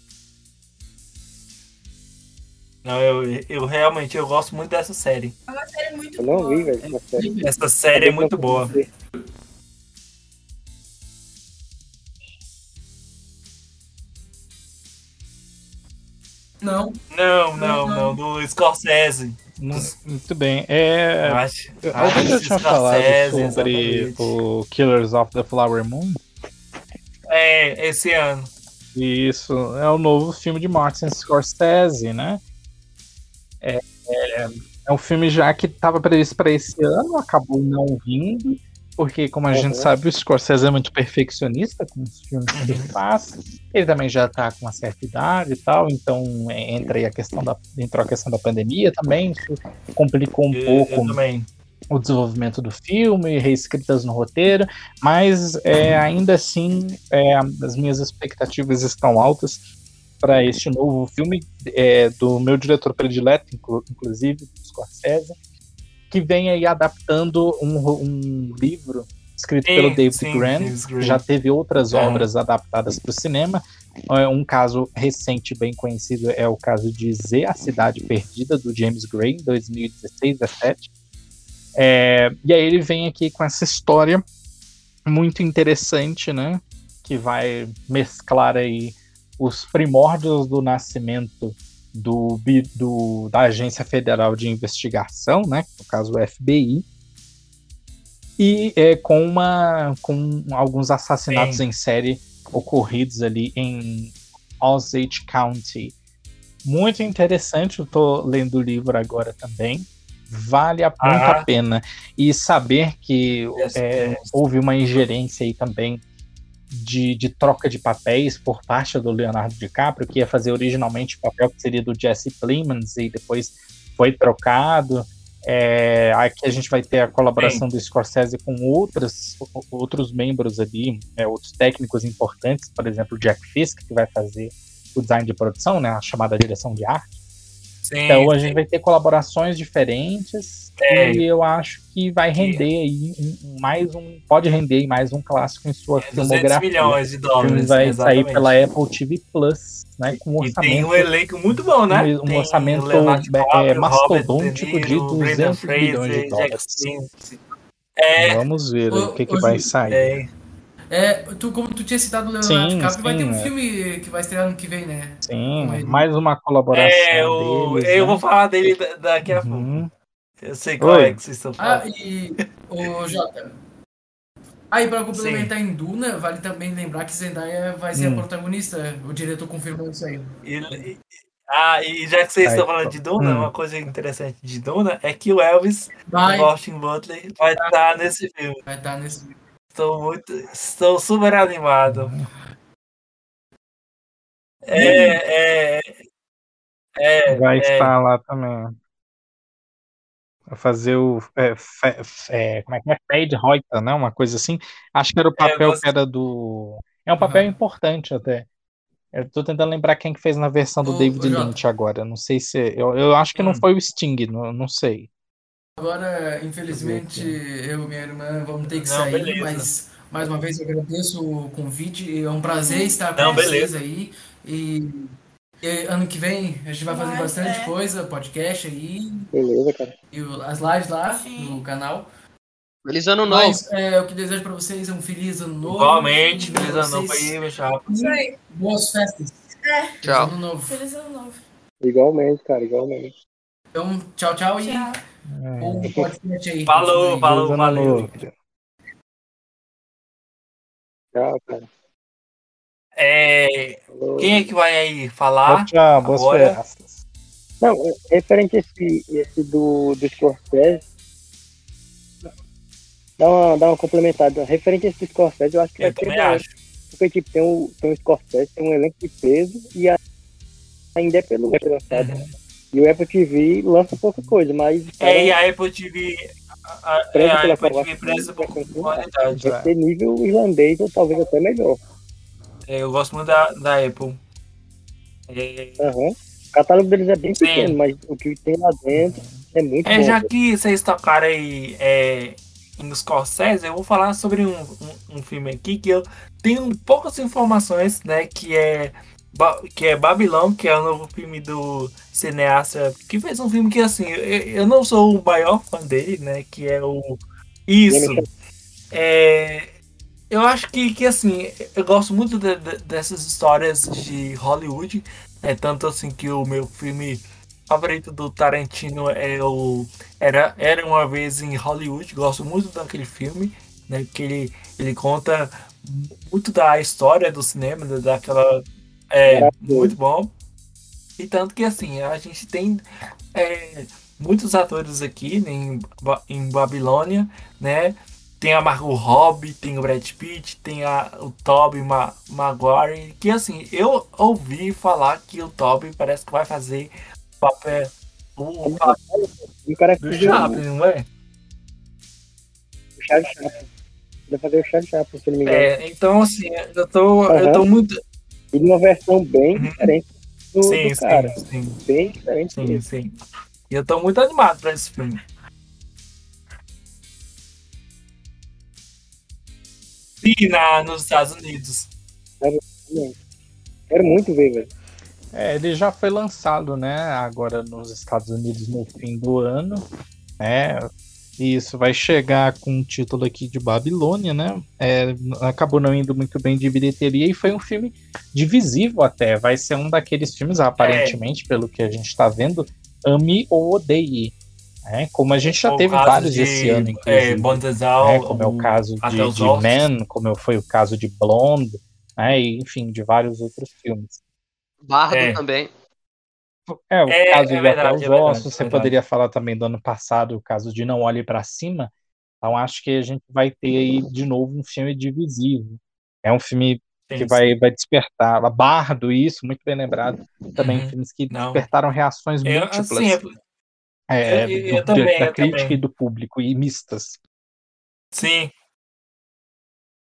Não, eu, eu realmente eu gosto muito dessa série. É uma série muito eu não boa. vi, velho, essa série. Essa série é muito boa. Não. Não, não, não, do Scorsese. Muito bem. É... Eu acho, acho eu tinha falado sobre exatamente. o Killers of the Flower Moon. É, esse ano. Isso, é o novo filme de Martin Scorsese, né? É, é, é um filme já que estava previsto para esse ano, acabou não vindo, porque, como a uhum. gente sabe, o Scorsese é muito perfeccionista com os filmes que ele uhum. faz. Ele também já está com uma certa idade e tal, então é, entra aí a questão da, entrou a questão da pandemia também, isso complicou um eu, pouco eu o desenvolvimento do filme, reescritas no roteiro, mas é, ainda assim é, as minhas expectativas estão altas para este novo filme é, do meu diretor predileto, inclusive, Scorsese, que vem aí adaptando um, um livro escrito sim, pelo David sim, Grant, já teve outras é. obras adaptadas para o cinema. É, um caso recente bem conhecido é o caso de Z, A Cidade Perdida, do James Gray, em 2016, 17. É, e aí ele vem aqui com essa história muito interessante, né? Que vai mesclar aí os primórdios do nascimento do, do, da Agência Federal de Investigação, né, no caso o FBI, e é, com, uma, com alguns assassinatos Sim. em série ocorridos ali em Osage County. Muito interessante, eu estou lendo o livro agora também. Vale a, muito a pena. E saber que é, houve uma ingerência aí também de, de, troca de papéis por parte do Leonardo DiCaprio, que ia fazer originalmente o papel que seria do Jesse Plemons e depois foi trocado. É, aqui a gente vai ter a colaboração Sim. do Scorsese com outros, outros membros ali, é, outros técnicos importantes, por exemplo, o Jack Fisk, que vai fazer o design de produção, né, a chamada direção de arte. Sim, então a gente vai ter colaborações diferentes é. e eu acho que vai render aí um, mais um, pode render mais um clássico em sua é, filmografia. milhões de dólares. vai exatamente. sair pela Apple TV Plus, né, com um orçamento. E tem um elenco muito bom, né? Um, um orçamento é, mastodôntico de 200 milhões de dólares. É, Vamos ver o, o que, que vai sair. É. Tu, como tu tinha citado o Leonardo sim, DiCaprio, sim, vai ter um é. filme que vai estrear ano que vem, né? Sim, mais uma colaboração. É, eu, deles, eu né? vou falar dele daqui a uhum. pouco. Eu sei qual Oi. é que vocês estão falando. Ah, e. Ô, Jota. Aí, pra complementar sim. em Duna, vale também lembrar que Zendaya vai ser hum. a protagonista. O diretor confirmou isso aí. E, ah, e já que vocês aí, estão falando de Duna, hum. uma coisa interessante de Duna é que o Elvis, vai. o Austin Butler, vai estar tá nesse filme. Vai estar tá nesse filme. Estou muito. Estou super animado. É, é, é, Vai é. estar lá também. Vai fazer o. É, é, como é que é? Fade Reuter, né? Uma coisa assim. Acho que era o é, papel que era do. É um papel uhum. importante até. Eu tô tentando lembrar quem que fez na versão do o, David o Lynch agora. Não sei se. Eu, eu acho que hum. não foi o Sting, não, não sei. Agora, infelizmente, eu e minha irmã vamos ter que não, sair, beleza. mas Mais uma vez eu agradeço o convite. É um prazer estar com Não, vocês beleza. aí. E, e, ano que vem a gente vai fazer bastante é. coisa, podcast aí. Beleza, cara. E as lives lá Sim. no canal. Feliz ano novo. Mas é, o que desejo para vocês é um feliz ano novo. Igualmente, feliz ano novo aí, meu chapa. Boas festas. É. Tchau. Feliz ano novo. Feliz ano novo. Igualmente, cara, igualmente. Então, tchau, tchau, e tchau. um podcast aí. Falou, falou, valeu. Tchau, cara. É, quem é que vai aí falar? Tchau, boas festas. Não, referente a esse, esse do, do Scorsese, dá uma, dá uma complementada. Referente a esse Scorsese, eu acho que eu vai ser acho. Porque tipo, tem um, tem um Scorsese, tem um elenco de peso e ainda é pelo lançado. Uhum. E o Apple TV lança pouca coisa, mas. É, e a Apple TV. A, a, é, a Apple TV preza por qualidade. Vai ter nível irlandês ou talvez até melhor. É, eu gosto muito da, da Apple. É... Uhum. O catálogo deles é bem Sim. pequeno, mas o que tem lá dentro é muito é, bom. Já que vocês tocaram aí é, em Scorsese, eu vou falar sobre um, um, um, filme aqui que eu tenho poucas informações, né? Que é, que é Babilão, que é o novo filme do cineasta que fez um filme que, assim, eu, eu não sou o maior fã dele, né? Que é o... Isso! É, eu acho que, que assim, eu gosto muito de, de, dessas histórias de Hollywood. É tanto assim que o meu filme favorito do Tarantino é o Era, Era Uma Vez em Hollywood. Gosto muito daquele filme, né? Que ele, ele conta muito da história do cinema, daquela. É muito bom. E tanto que assim, a gente tem é, muitos atores aqui né, em, em Babilônia, né? Tem a Margot Robbie, tem o Brad Pitt, tem a, o Tobey Ma Maguire, que assim, eu ouvi falar que o Tobey parece que vai fazer papel o, o papel o cara do Chaplin, não é? O Charles Chaplin. Vai fazer o Charles Chaplin, se não me engano. É, então assim, eu tô, uhum. eu tô muito... E numa versão bem uhum. diferente do, sim, do cara. Sim, sim. Bem diferente Sim, mesmo. sim. E eu tô muito animado pra esse filme. Sim, na, nos Estados Unidos. Quero, muito ver, velho. É, ele já foi lançado, né, agora nos Estados Unidos no fim do ano, né, isso vai chegar com o título aqui de Babilônia, né, é, acabou não indo muito bem de bilheteria e foi um filme divisivo até, vai ser um daqueles filmes, aparentemente, é. pelo que a gente está vendo, ame ou odeie, é, como a gente já teve vários de, esse ano, inclusive. É, Bondesal, é, como é o caso de, de Man, como foi o caso de Blonde, né, e, enfim, de vários outros filmes. Bardo é. também. É, o é, caso é de verdade, Até os é Ossos, você poderia falar também do ano passado, o caso de Não Olhe para Cima. Então acho que a gente vai ter aí de novo um filme divisivo. É um filme sim, que vai, vai despertar. Bardo, isso, muito bem lembrado. Também uhum. filmes que Não. despertaram reações múltiplas. Assim, é, eu, eu do, também, da crítica também. e do público, e mistas. Sim.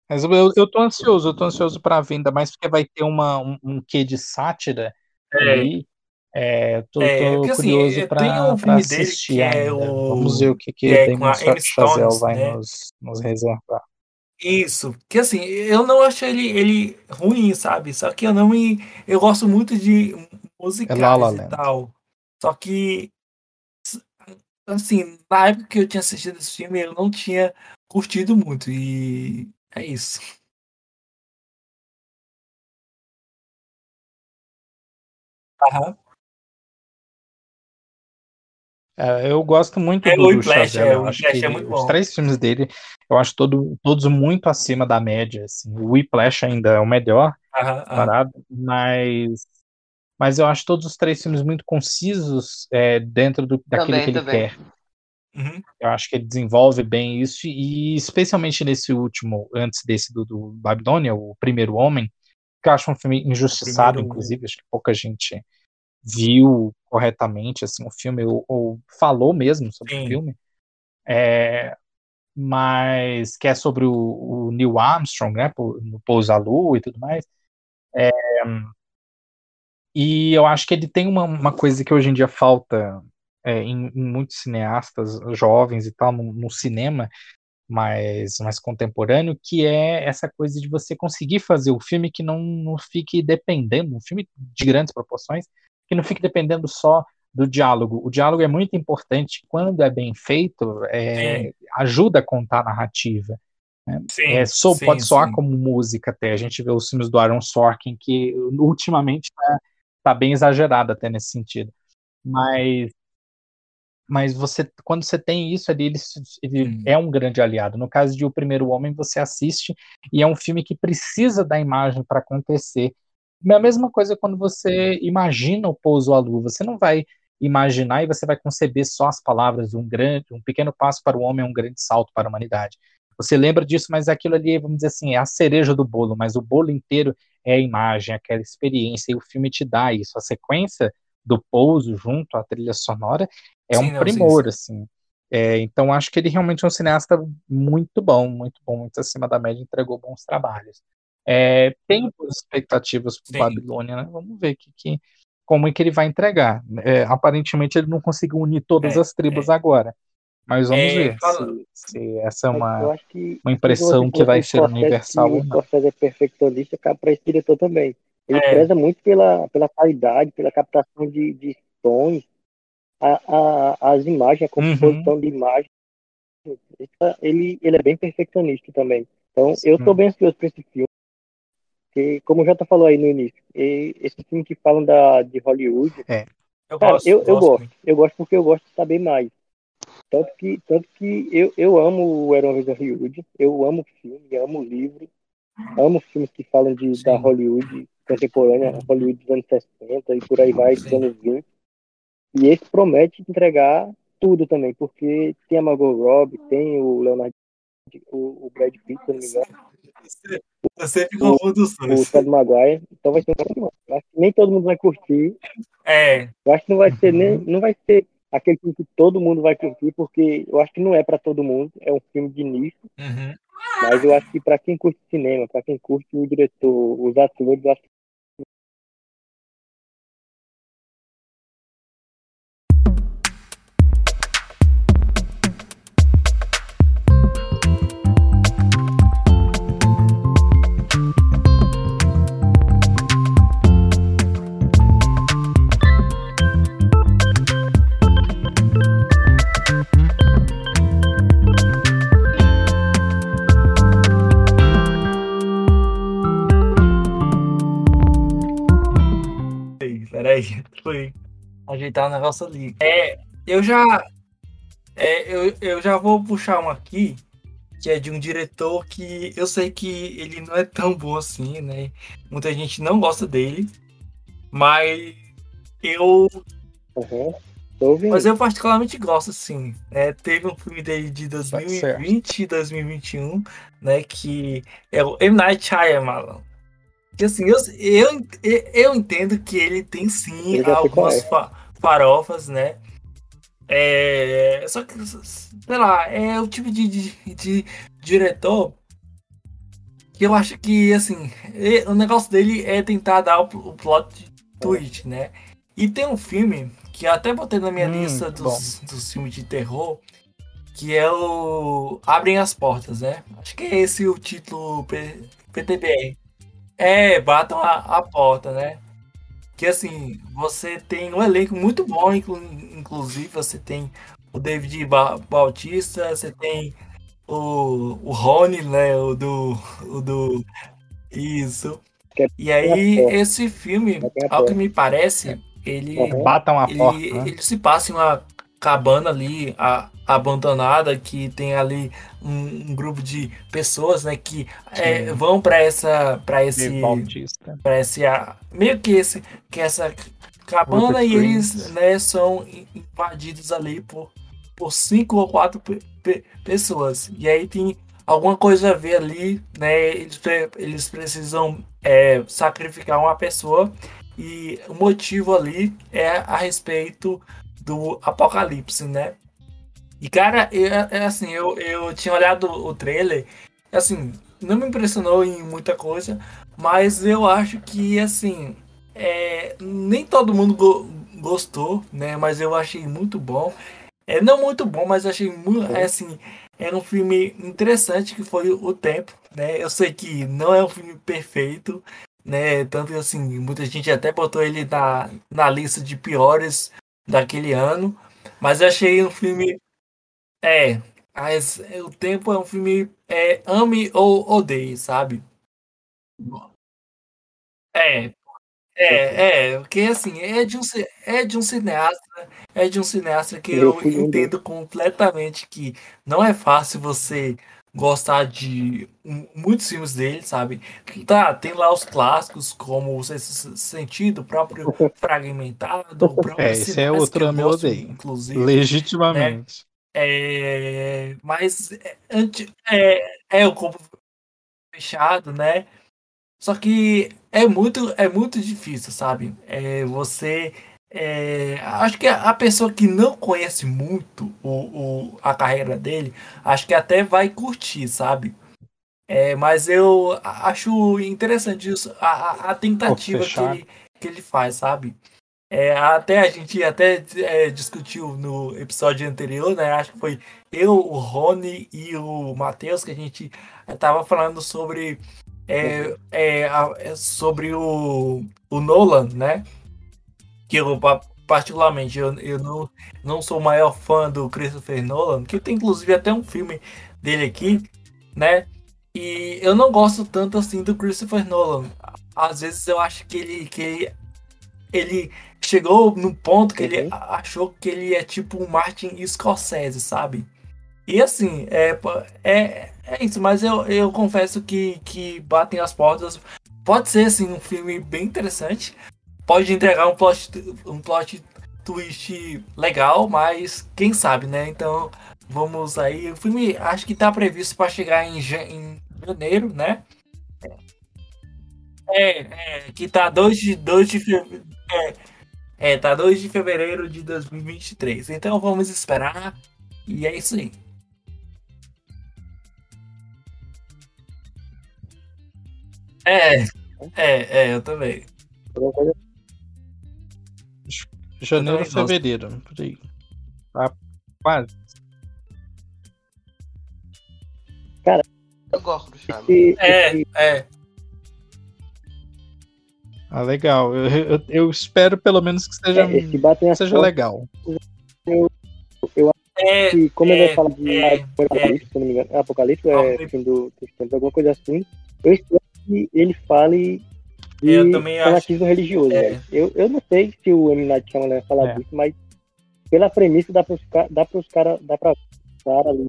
Mas eu, eu tô ansioso, eu tô ansioso pra venda, mais porque vai ter uma, um, um quê de sátira é. É, tô, é, tô assim, curioso assim, pra, um pra assistir é o... Vamos ver o que, que, é Damon Chazelle vai né? nos, nos reservar. Isso, que assim, eu não acho ele, ele ruim, sabe? Só que eu não me. Eu gosto muito de musicais é e tal. Só que assim, na época que eu tinha assistido esse filme, eu não tinha curtido muito. E é isso. Aham. É, eu gosto muito É do, do Whiplash, Chazelle. é, que é muito os bom. três filmes dele, eu acho todo, todos muito acima da média. Assim. O Whiplash ainda é o melhor, Aham, aham. parado, mas, mas eu acho todos os três filmes muito concisos é, dentro do, daquilo Também, que ele também. quer. Uhum. Eu acho que ele desenvolve bem isso, e especialmente nesse último, antes desse do, do Babilônia, o Primeiro Homem, que eu acho um filme injustiçado, inclusive, acho que pouca gente viu corretamente assim o filme, ou, ou falou mesmo sobre o Sim. filme, é, mas que é sobre o, o Neil Armstrong, né, no pouso à Lua e tudo mais. É, e eu acho que ele tem uma, uma coisa que hoje em dia falta é, em, em muitos cineastas jovens e tal, no, no cinema, mais, mais contemporâneo, que é essa coisa de você conseguir fazer o filme que não, não fique dependendo, um filme de grandes proporções, que não fique dependendo só do diálogo. O diálogo é muito importante quando é bem feito, é, ajuda a contar a narrativa. Né? Sim, é, so, sim, pode soar sim. como música até. A gente vê os filmes do Aaron Sorkin, que ultimamente está tá bem exagerado até nesse sentido. Mas mas você quando você tem isso ali ele, ele hum. é um grande aliado no caso de o primeiro homem você assiste e é um filme que precisa da imagem para acontecer é a mesma coisa quando você imagina o pouso à lua você não vai imaginar e você vai conceber só as palavras um grande um pequeno passo para o homem é um grande salto para a humanidade você lembra disso mas aquilo ali vamos dizer assim é a cereja do bolo mas o bolo inteiro é a imagem aquela experiência e o filme te dá isso a sequência do pouso junto à trilha sonora é sim, um não, primor, sim, sim. assim. É, então acho que ele realmente é um cineasta muito bom, muito bom, muito acima da média, entregou bons trabalhos. É, boas expectativas para Babilônia, né? Vamos ver que, que, como é que ele vai entregar. É, aparentemente ele não conseguiu unir todas é, as tribos é. agora. Mas vamos é, ver se, se, essa é uma, uma impressão que vai ser universal ou não. O Scorsese é perfeccionista, para esse diretor também. Ele é. preza muito pela, pela qualidade, pela captação de, de sons, a, a, as imagens, a composição uhum. de imagens. Ele, ele é bem perfeccionista também. Então, Sim. eu estou bem ansioso para esse filme. Que, como já tá falou aí no início, esse filme que falam da, de Hollywood. É. Eu, cara, gosto, eu, eu gosto. gosto. Eu gosto porque eu gosto de saber mais. Tanto que, tanto que eu, eu amo o Herói da Hollywood, eu amo filme, amo livro, amo filmes que falam de, da Hollywood contemporânea, Hollywood dos anos 60 e por aí vai, dos anos 20. E esse promete entregar tudo também, porque tem a Margot Robbie, tem o Leonardo, o, o Brad Pitt, se não me engano. Você ficou o, o Todd Maguire, então vai ser um filme. Acho que nem todo mundo vai curtir. É. Eu acho que não vai ser nem, não vai ser aquele filme que todo mundo vai curtir, porque eu acho que não é para todo mundo, é um filme de nicho. Uhum. Mas eu acho que para quem curte cinema, para quem curte o diretor, os atores, eu acho que ajeitar o negócio ali. É, eu já. É, eu, eu já vou puxar um aqui, que é de um diretor que eu sei que ele não é tão bom assim, né? Muita gente não gosta dele, mas eu. Uhum. Mas eu particularmente gosto, assim. É, teve um filme dele de 2020 e 2021, né? Que é o M. Night Shyamalan. Que assim, eu, eu, eu entendo que ele tem sim algumas, fa farofas, né? É, só que, sei lá, é o tipo de, de, de diretor que eu acho que, assim, o negócio dele é tentar dar o, o plot twist, né? E tem um filme que eu até botei na minha hum, lista dos, dos filmes de terror, que é o Abrem as Portas, né? Acho que é esse o título PTBR. É, batam a, a porta, né? Que assim, você tem um elenco muito bom, inclusive você tem o David ba Bautista, você tem o, o Rony, né, o do, o do isso. E aí esse filme, ao que me parece, ele batam a ele, porta, né? ele se passa em uma cabana ali a, abandonada que tem ali um, um, grupo de pessoas né que é, vão para essa para esse para esse meio que esse que essa cabana e eles né são invadidos ali por por cinco ou quatro pe pe pessoas. E aí tem alguma coisa a ver ali né eles, eles precisam é, sacrificar uma pessoa. E o motivo ali é a respeito do Apocalipse, né? E cara, eu, é assim, eu, eu tinha olhado o trailer, assim, não me impressionou em muita coisa, mas eu acho que assim, é, nem todo mundo go gostou, né? Mas eu achei muito bom. É não muito bom, mas achei muito, é, assim, era um filme interessante que foi O Tempo, né? Eu sei que não é um filme perfeito, né? Tanto que assim, muita gente até botou ele na, na lista de piores daquele ano, mas eu achei um filme é, mas O Tempo é um filme é, ame ou odeie, sabe? É, é, é, porque assim, é de um, é de um cineasta, é de um cineasta que eu entendo completamente que não é fácil você gostar de muitos filmes dele, sabe? Tá, tem lá os clássicos, como o Sexto Sentido, o próprio Fragmentado, o próprio É, esse é outro meu odeio, inclusive. Legitimamente. Né? É, mas é, é, é o corpo fechado, né? Só que é muito, é muito difícil, sabe? É, você. É, acho que a pessoa que não conhece muito o, o, a carreira dele, acho que até vai curtir, sabe? É, mas eu acho interessante isso, a, a tentativa que ele, que ele faz, sabe? É, até a gente até é, discutiu no episódio anterior, né? Acho que foi eu, o Rony e o Matheus que a gente estava falando sobre é, é, é, sobre o, o Nolan, né? Que eu particularmente eu, eu não, não sou o maior fã do Christopher Nolan, que tem inclusive até um filme dele aqui, né? E eu não gosto tanto assim do Christopher Nolan. Às vezes eu acho que ele, que ele, ele chegou no ponto que uhum. ele achou que ele é tipo um Martin Scorsese, sabe? E assim, é, é, é isso, mas eu, eu confesso que, que Batem as Portas pode ser assim, um filme bem interessante. Pode entregar um plot, um plot twist legal, mas quem sabe, né? Então vamos aí. O filme acho que tá previsto para chegar em, em janeiro, né? É, é, que tá 2 de, 2 de fevereiro. É, é, tá 2 de fevereiro de 2023. Então vamos esperar. E é isso aí. É, é, é, eu também. Janeiro, fevereiro, por aí. Tá quase. Cara, eu gosto do Charme. É, é. Ah, legal. Eu, eu, eu, espero pelo menos que seja, é, seja legal. Eu, eu acho é, que, como é, ele fala de é, Apocalipse, se não me engano, Apocalipse é fim do, dos alguma coisa assim, eu espero que ele fale de fanatismo religioso. É. Eu, eu não sei se o M. Night Shyamalan falar é. disso, mas pela premissa dá para os dá para os caras dá para cara ali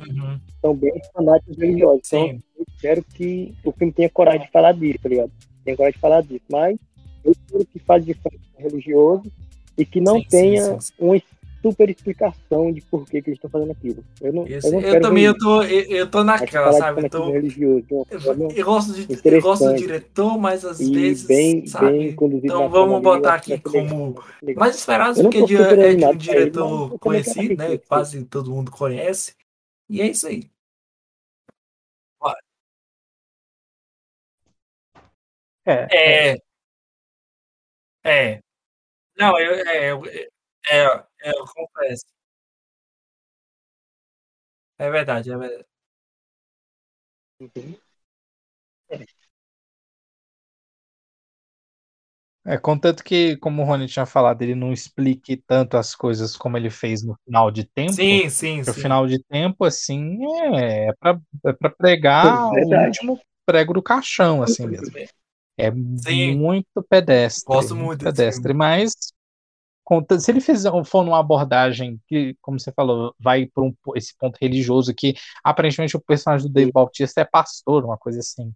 uhum. são bem fanáticos religiosos. Então, Sim. Então eu espero que o filme tenha coragem de falar disso, tá ligado? Tenha coragem de falar disso. Mas eu espero que fale de religioso e que não sim, tenha sim, sim, uma super explicação de por que, que eles estão fazendo aquilo. Eu, não, eu, não eu também eu tô, eu, eu tô naquela, sabe? Eu, tô, religioso, eu, eu, gosto de, eu gosto do diretor, mas às vezes. Bem, sabe? Bem então vamos botar aqui como. Mais esperado porque é de um diretor conhecido, né? Quase todo mundo conhece. E é isso aí. É. É. É. Não, eu, é, eu, é, é, eu confesso. É verdade, é verdade. Uhum. É, contanto que, como o Rony tinha falado, ele não explique tanto as coisas como ele fez no final de tempo. Sim, sim, sim. O final de tempo, assim, é, é para é pregar é o último prego do caixão, assim mesmo. É sim. muito pedestre. Gosto muito, pedestre, mas se ele fizer, for numa abordagem que, como você falou, vai para um, esse ponto religioso que aparentemente o personagem do Dave Bautista é pastor, uma coisa assim.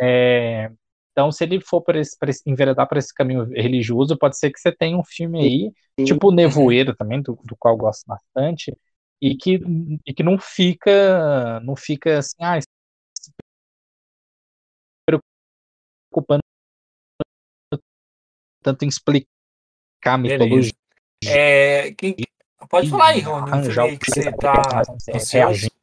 É, então, se ele for para esse, esse, enveredar para esse caminho religioso, pode ser que você tenha um filme aí, tipo Nevoeiro também, do, do qual eu gosto bastante, e que, e que não fica, não fica assim, ah, preocupando tanto em explicar a mitologia. É, quem, pode falar aí, Rony, arranjar o que você tá reagindo.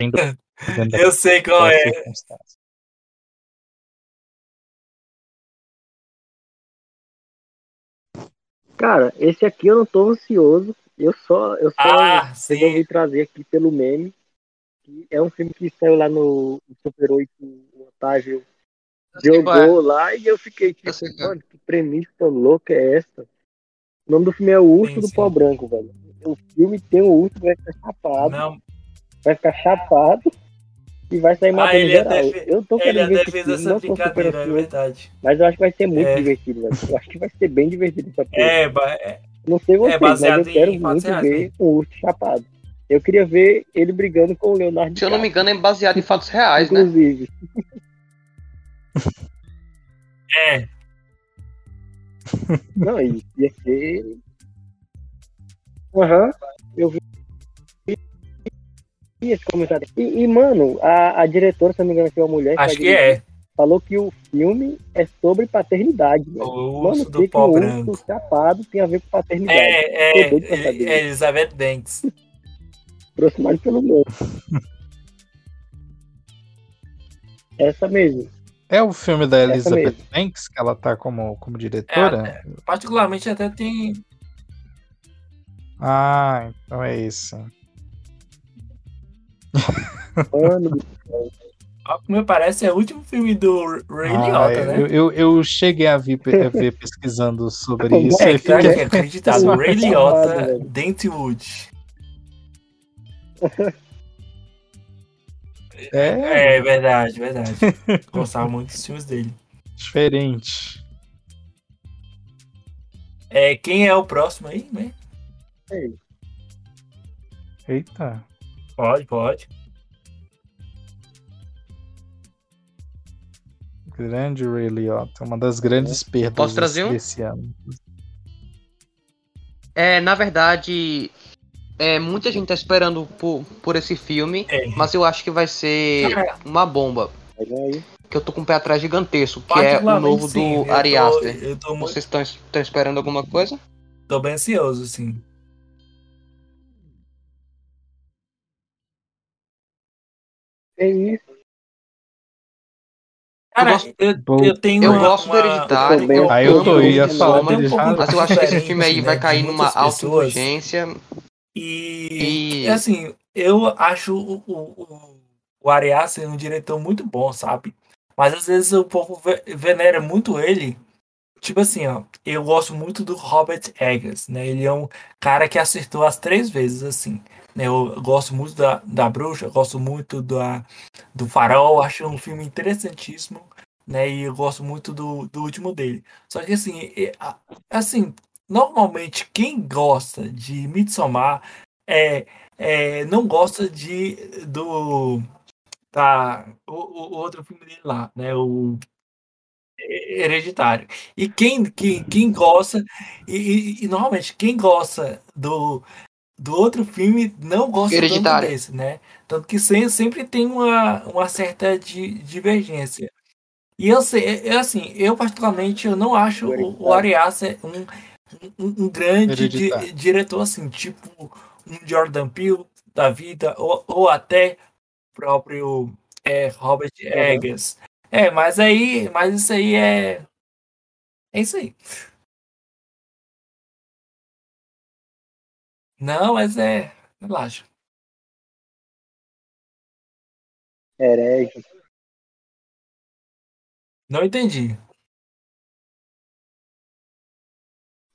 Eu sei qual é. Cara, esse aqui eu não tô ansioso. Eu só, eu só ah, resolvi trazer aqui pelo meme. é um filme que saiu lá no, Super 8, o Otávio jogou lá e eu fiquei tipo, eu mano, que premissa louca é essa? O nome do filme é O Urso sim, do sim. Pó Branco, velho. O filme tem um urso que vai ficar chapado. Não. Vai ficar chapado e vai sair matando ah, geral. Deve, eu tô querendo ver esse filme, não tô super é verdade. Mas eu acho que vai ser muito é. divertido, velho. Eu acho que vai ser bem divertido essa É, é, não sei vocês, é mas eu quero muito ver né? um urso chapado. Eu queria ver ele brigando com o Leonardo Se eu não me engano, é baseado em fatos reais, Inclusive. né? Inclusive. é. Não, ia ser. Aham, uhum, eu vi esse comentário. E, e, mano, a, a diretora, se não me engano, é uma mulher. Acho que é. Falou que o filme é sobre paternidade. O mano, urso do pó branco. urso chapado tem a ver com paternidade. É, é, é, é Elizabeth Banks. Trouxe mais pelo meu. Essa mesmo. É o filme da Elizabeth Banks que ela tá como, como diretora? É, particularmente até tem. Ah, então é isso. Mano Como parece, é o último filme do Ray ah, Liotta, né? Eu, eu, eu, cheguei a ver, a ver pesquisando sobre isso. É, que é acreditado. Ray Liotta, Dentwood. É, é verdade, verdade. Gostava muito dos filmes dele. Diferente. É, quem é o próximo aí, né? Eita. Pode, pode. Grande Ray Liotta, uma das grandes perdas Posso trazer um? desse ano. É, na verdade, é, muita gente tá esperando por, por esse filme, é. mas eu acho que vai ser uma bomba. Que eu tô com o pé atrás gigantesco, que é o novo sim, do Ari Aster. Vocês estão esperando alguma coisa? Tô bem ansioso, sim. É isso. Cara, eu, gosto, eu, eu tenho eu uma, gosto do hereditário. Eu, aí eu, tô, ia falar, mas eu acho que esse filme aí vai né, cair numa alta urgência e, e, assim, eu acho o, o, o Arias um diretor muito bom, sabe? Mas às vezes o povo venera muito ele. Tipo assim, ó, eu gosto muito do Robert Eggers, né? Ele é um cara que acertou as três vezes, assim. Né? Eu gosto muito da, da Bruxa, gosto muito da, do Farol, acho um filme interessantíssimo, né? E eu gosto muito do, do último dele. Só que assim, assim, normalmente quem gosta de Midsommar é, é, não gosta de do tá o, o, outro filme dele lá, né? O Hereditário. E quem, quem, quem gosta, e, e, e, normalmente quem gosta do, do outro filme não gosta Hereditário. desse, né? Tanto que sempre, sempre tem uma, uma certa di, divergência. E eu sei, é, é assim, eu particularmente eu não acho o, o Ari Aster um um, um grande di, diretor assim, tipo um Jordan Peele da vida, ou, ou até próprio é, Robert uhum. Eggers. É, mas aí, mas isso aí é. É isso aí. Não, mas é. Relaxa. Herege. Não entendi.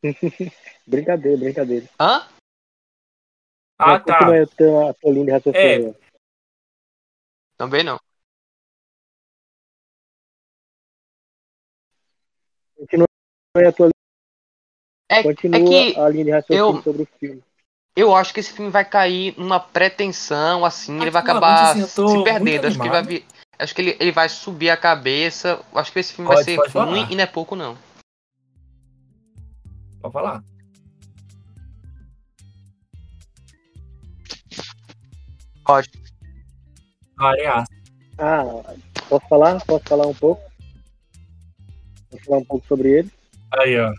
brincadeira, brincadeira. Hã? Ah, tá. Continua a tua linha de raciocínio. É. Também não. Continua a tua é, Continua é que a linha de raciocínio eu, sobre o filme. Eu acho que esse filme vai cair numa pretensão, assim, ele vai acabar assim, se perdendo. Acho que ele vai acho que ele, ele vai subir a cabeça. Acho que esse filme pode, vai ser ruim falar. e não é pouco, não. Pode falar. Pode. Variar. Ah, posso falar? Posso falar um pouco? Posso falar um pouco sobre ele? Aí, ó.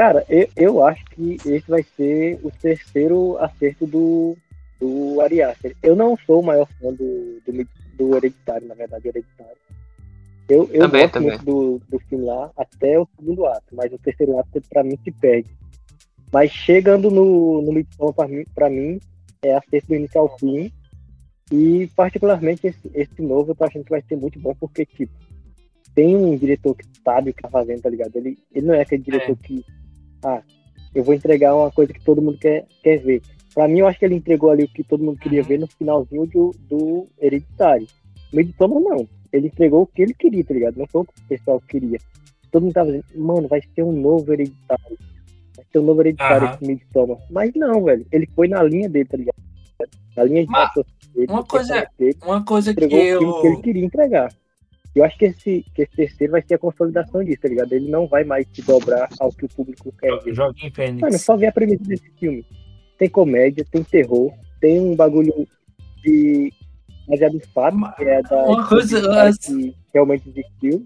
Cara, eu, eu acho que esse vai ser o terceiro acerto do, do Ari Aster. Eu não sou o maior fã do, do, do Hereditário, na verdade, Hereditário. Eu, eu também, gosto também. muito do, do filme lá até o segundo ato, mas o terceiro ato pra mim se perde. Mas chegando no, no Midsommar, pra mim, pra mim, é a sexta do início ao fim. E particularmente esse, esse novo eu tô achando que vai ser muito bom, porque, tipo, tem um diretor que sabe o que tá fazendo, tá ligado? Ele, ele não é aquele diretor é. que, ah, eu vou entregar uma coisa que todo mundo quer, quer ver. Pra mim, eu acho que ele entregou ali o que todo mundo queria uhum. ver no finalzinho do, do Hereditário. Midsommar, não. Ele entregou o que ele queria, tá ligado? Não foi o que o pessoal queria. Todo mundo tava dizendo, mano, vai ser um novo Hereditário. Vai ser um novo Hereditário uhum. esse Midsommar. Mas não, velho. Ele foi na linha dele, tá ligado? Na linha de Mas, dele, uma coisa, dele, uma coisa que eu... que ele queria entregar. Eu acho que esse, que esse terceiro vai ser a consolidação disso, tá ligado? Ele não vai mais se dobrar ao que o público quer ver. Joguinho Fênix. Mano, só ver a premissa desse filme. Tem comédia, tem terror, tem um bagulho de baseado em fato, que é da uma coisa que realmente existiu.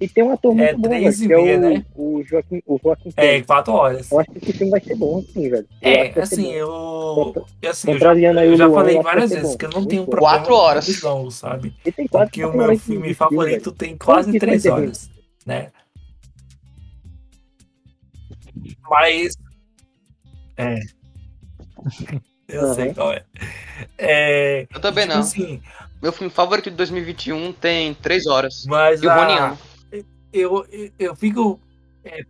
E tem um ator é muito bom, velho, que é o, né? o Joaquim, o Joaquim É, quatro horas. Eu acho que esse filme vai ser bom, assim, velho. Eu é, assim, eu... assim, eu já, eu já falei várias vezes que eu não tenho problema quatro horas. com longo, sabe? Porque o meu filme favorito tem quase três horas, né? Mas... É... Eu uhum. sei qual é. é. Eu também tipo não. Assim, Meu filme favorito de 2021 tem três horas. Mas e a... eu, eu, eu fico. É,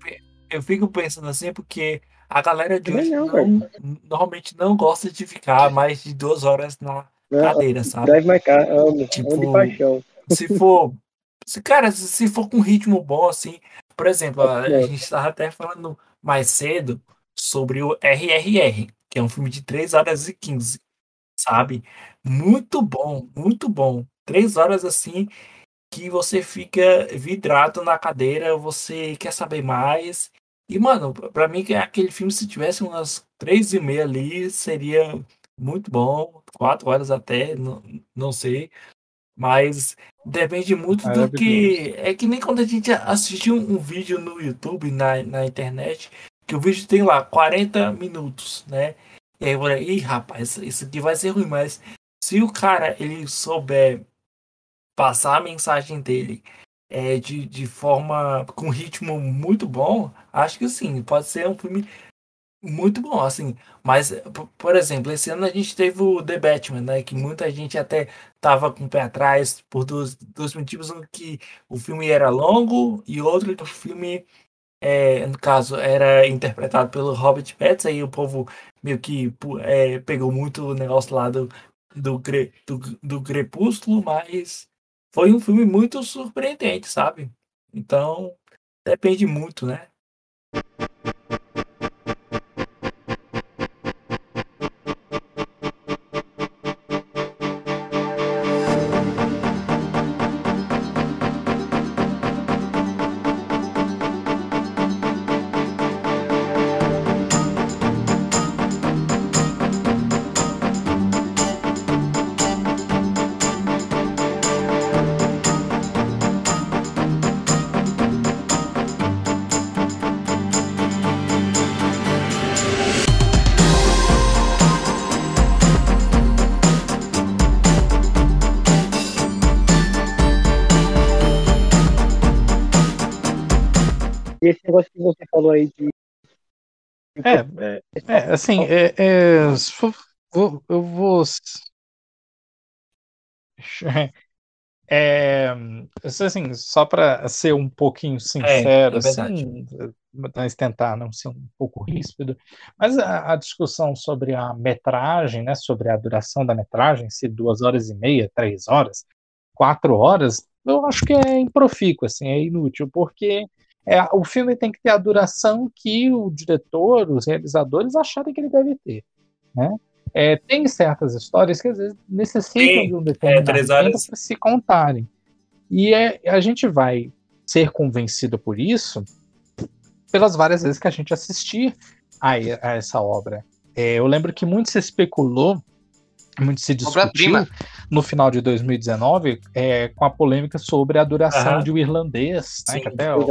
eu fico pensando assim porque a galera de hoje não, não, normalmente não gosta de ficar mais de duas horas na não, cadeira, sabe? Drive my car, amo, tipo, amo de paixão. Se for. Se, cara, se for com ritmo bom, assim. Por exemplo, a, a gente estava até falando mais cedo sobre o RRR que é um filme de 3 horas e 15, sabe? Muito bom, muito bom. 3 horas assim que você fica vidrado na cadeira, você quer saber mais. E, mano, pra mim, aquele filme, se tivesse umas três e meia ali, seria muito bom. Quatro horas até, não, não sei. Mas depende muito do que. É que nem quando a gente assiste um, um vídeo no YouTube, na, na internet, que o vídeo tem lá 40 minutos, né? E aí eu falei, ih, rapaz, isso aqui vai ser ruim, mas se o cara ele souber passar a mensagem dele é, de, de forma com ritmo muito bom, acho que sim, pode ser um filme muito bom, assim. Mas, por exemplo, esse ano a gente teve o The Batman, né? Que muita gente até tava com o pé atrás por dois, dois motivos, um que o filme era longo e outro que o filme é, no caso, era interpretado pelo Robert Pattinson, aí o povo meio que é, pegou muito o negócio lá do, do, do, do Crepúsculo, mas foi um filme muito surpreendente, sabe? Então, depende muito, né? É, é, é assim, é, é, vou, eu vou. É, assim, só para ser um pouquinho é, sincero, é, assim, mas tentar não ser um pouco ríspido, mas a, a, discussão sobre a metragem, né, sobre a duração da metragem, se duas horas e meia, três horas, quatro horas, eu acho que é improfícuo, assim, é inútil, porque é, o filme tem que ter a duração que o diretor, os realizadores acharem que ele deve ter. Né? É, tem certas histórias que às vezes necessitam Sim, de um determinado é, tempo para se contarem. E é, a gente vai ser convencido por isso pelas várias vezes que a gente assistir a, a essa obra. É, eu lembro que muito se especulou, muito se discutiu no final de 2019 é, com a polêmica sobre a duração uhum. de o irlandês, né, que até o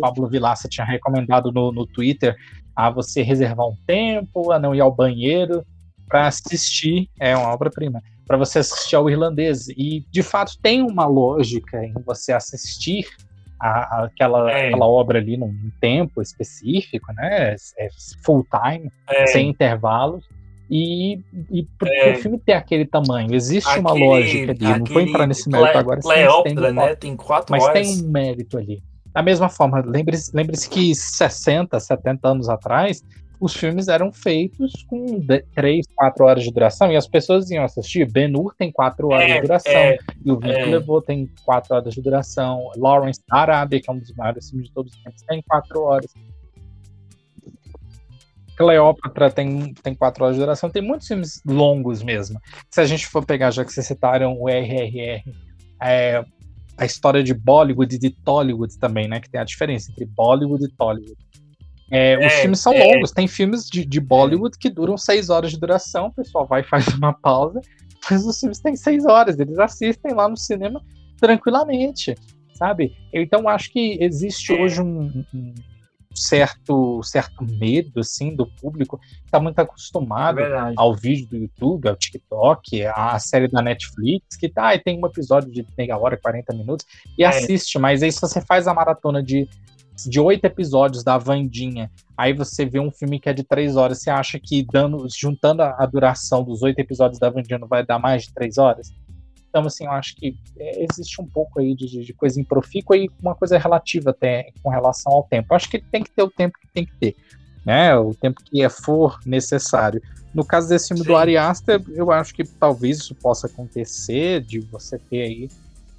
Pablo Vilaça tinha recomendado no, no Twitter a você reservar um tempo, a não ir ao banheiro para assistir, é uma obra-prima, para você assistir ao irlandês. E de fato tem uma lógica em você assistir a, a, aquela, é. aquela obra ali num tempo específico, né? É full time, é. sem intervalos. E, e é. o filme ter aquele tamanho, existe aquele, uma lógica ali. Não vou entrar nesse mérito agora. Cleópatra, né? Tem quatro mas horas. Mas tem um mérito ali. Da mesma forma, lembre-se lembre que 60, 70 anos atrás, os filmes eram feitos com 3, 4 horas de duração e as pessoas iam assistir. Ben Hur tem 4 horas é, de duração, é, e o Vento é. Levou tem 4 horas de duração, Lawrence da Arábia, que é um dos maiores filmes de todos os tempos, tem 4 horas. Cleópatra tem, tem 4 horas de duração, tem muitos filmes longos mesmo. Se a gente for pegar, já que vocês citaram o RRR, é, a história de Bollywood e de Tollywood também, né? Que tem a diferença entre Bollywood e Tollywood. É, é, os filmes são é, longos, tem filmes de, de Bollywood que duram seis horas de duração, o pessoal vai e faz uma pausa, mas os filmes têm seis horas, eles assistem lá no cinema tranquilamente, sabe? Então acho que existe é. hoje um, um certo, certo medo assim do público que está muito acostumado é ao vídeo do YouTube, ao TikTok, à série da Netflix, que tá, e tem um episódio de meia hora, 40 minutos, e é. assiste, mas aí se você faz a maratona de de oito episódios da Vandinha, aí você vê um filme que é de três horas, você acha que dando, juntando a, a duração dos oito episódios da Vandinha não vai dar mais de três horas? Então, assim, eu acho que é, existe um pouco aí de, de coisa improfícua e uma coisa relativa até com relação ao tempo. Eu acho que ele tem que ter o tempo que tem que ter, né? O tempo que é for necessário. No caso desse filme Sim. do Ari Aster, eu acho que talvez isso possa acontecer, de você ter aí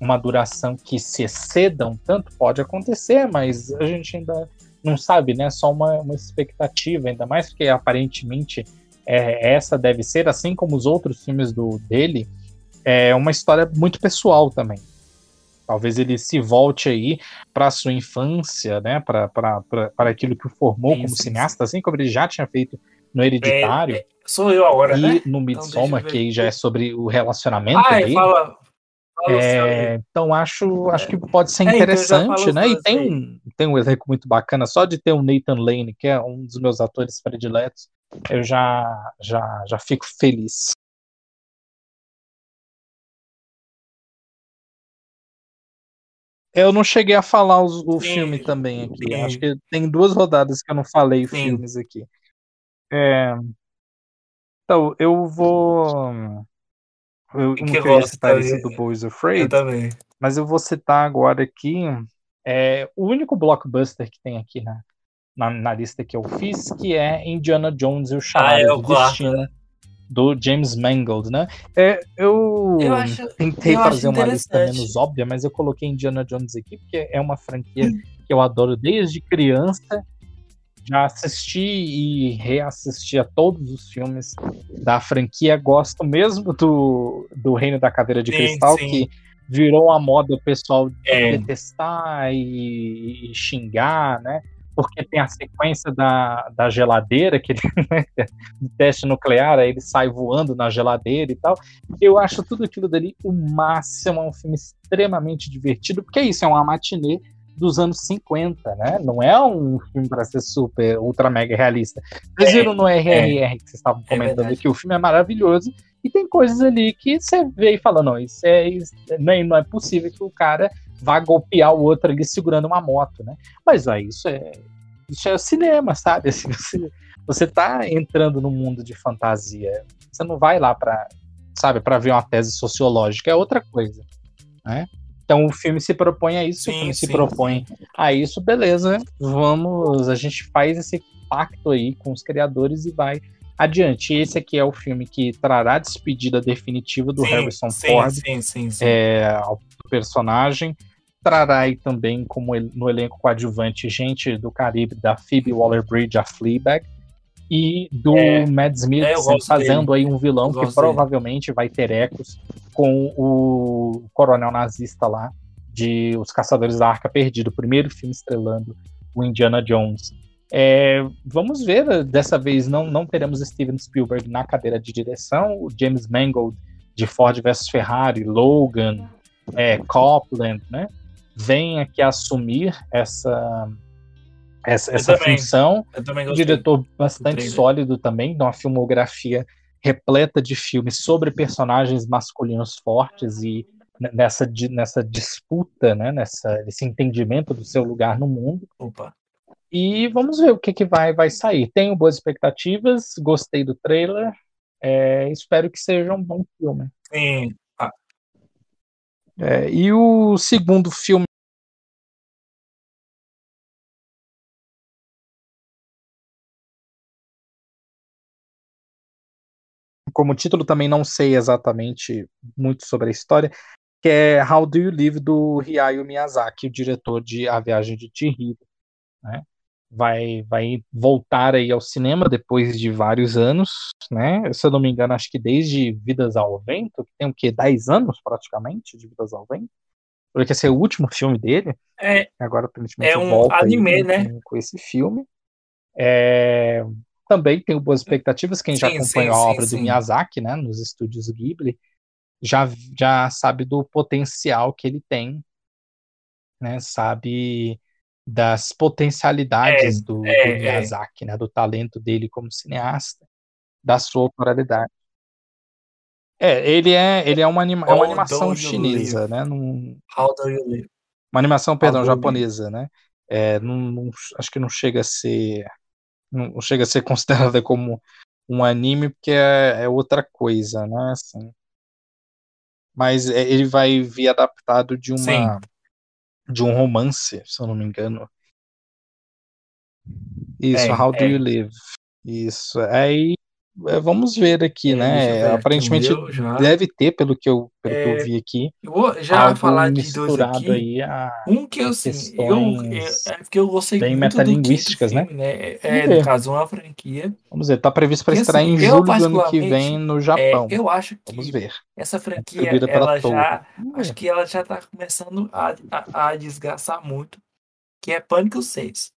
uma duração que se exceda um tanto, pode acontecer, mas a gente ainda não sabe, né? Só uma, uma expectativa, ainda mais porque aparentemente é, essa deve ser, assim como os outros filmes do dele, é uma história muito pessoal também. Talvez ele se volte aí para sua infância, né? Para aquilo que o formou sim, como sim, cineasta, sim. assim como ele já tinha feito no Hereditário. É, é, sou eu agora, e né? no então, Midsommar, então, que aí já é sobre o relacionamento ah, dele. Fala, fala é, então acho, acho que pode ser é, interessante, então né? E tem um, tem um elenco muito bacana, só de ter o Nathan Lane, que é um dos meus atores prediletos, eu já, já, já fico feliz. Eu não cheguei a falar os, o sim, filme também aqui. Sim. Acho que tem duas rodadas que eu não falei sim. filmes aqui. É... Então, eu vou. Eu que não queria citar esse do Boys Afraid. Mas eu vou citar agora aqui. É, o único blockbuster que tem aqui na, na, na, lista que eu fiz, que é Indiana Jones e o Chamado ah, é do Destino. Né? Do James Mangold, né? É, eu, eu acho, tentei eu fazer uma lista menos óbvia, mas eu coloquei Indiana Jones aqui porque é uma franquia que eu adoro desde criança. Já assisti e reassisti a todos os filmes da franquia. Gosto mesmo do, do Reino da Caveira de sim, Cristal, sim. que virou a moda o pessoal é. detestar e, e xingar, né? Porque tem a sequência da, da geladeira, que né, do teste nuclear, aí ele sai voando na geladeira e tal. Eu acho tudo aquilo dali o máximo, é um filme extremamente divertido, porque é isso, é uma matinê dos anos 50, né? Não é um filme para ser super, ultra mega realista. Vocês é, viram no RRR é, que vocês estavam é comentando é que o filme é maravilhoso e tem coisas ali que você vê e fala, não, isso é, isso, não é possível que o cara vá golpear o outro ali segurando uma moto, né? Mas aí isso é isso é cinema, sabe? Assim, você, você tá entrando no mundo de fantasia. Você não vai lá para, sabe, para ver uma tese sociológica, é outra coisa, né? Então o filme se propõe a isso, sim, o filme sim. se propõe a isso, beleza? Vamos, a gente faz esse pacto aí com os criadores e vai adiante. Esse aqui é o filme que trará a despedida definitiva do sim, Harrison Ford É, ao personagem trará aí também como no elenco coadjuvante gente do Caribe, da Phoebe Waller-Bridge, a Fleabag, e do é, Mads Mikkelsen é, fazendo aí um vilão que provavelmente vai ter ecos com o coronel nazista lá de Os Caçadores da Arca Perdida, o primeiro filme estrelando o Indiana Jones. É, vamos ver, dessa vez não, não teremos Steven Spielberg na cadeira de direção, o James Mangold de Ford vs Ferrari, Logan, é, Copland, né? Vem aqui assumir essa essa, essa função. Um diretor bastante sólido também, de uma filmografia repleta de filmes sobre personagens masculinos fortes e nessa, nessa disputa, né, nessa, nesse entendimento do seu lugar no mundo. Opa. E vamos ver o que, que vai, vai sair. Tenho boas expectativas, gostei do trailer, é, espero que seja um bom filme. Sim. É, e o segundo filme como título também não sei exatamente muito sobre a história, que é How Do You Live do Hayao Miyazaki, o diretor de A Viagem de Chihiro, né? Vai, vai voltar aí ao cinema depois de vários anos, né? Se eu não me engano, acho que desde Vidas ao Vento, que tem o quê? 10 anos praticamente de Vidas ao Vento. Porque esse é o último filme dele. É, agora aparentemente é um volta anime, né? Com, esse filme. É, também tenho boas expectativas. Quem sim, já acompanha sim, a obra sim, do Miyazaki, né, nos estúdios Ghibli, já, já sabe do potencial que ele tem, né, sabe das potencialidades é, do, é, do, é. Miyazaki, é. né, do talento dele como cineasta, da sua pluralidade. É, ele é, ele é uma, anima, é uma animação chinesa, né? Num, uma animação, perdão, japonesa, né? É, num, num, acho que não chega a ser não chega a ser considerada como um anime porque é, outra coisa, né? Assim. Mas ele vai vir adaptado de uma Sim. De um romance, se eu não me engano. Isso, é, How Do You é. Live? Isso. Aí é, vamos ver aqui, é, né? Aparentemente deve ter, pelo que eu, pelo é, que eu é, vi aqui. Eu vou já falar de dois aqui. Aí a um que eu, assim, eu, é porque eu gostei bem muito metalinguísticas, do filme, né? né? É, no caso, uma franquia. Vamos ver, tá previsto para estrear assim, em julho do ano que vem no Japão. eu acho que vamos ver. essa franquia, ela já, acho que ela já tá começando a, a, a desgastar muito, que é Pânico 6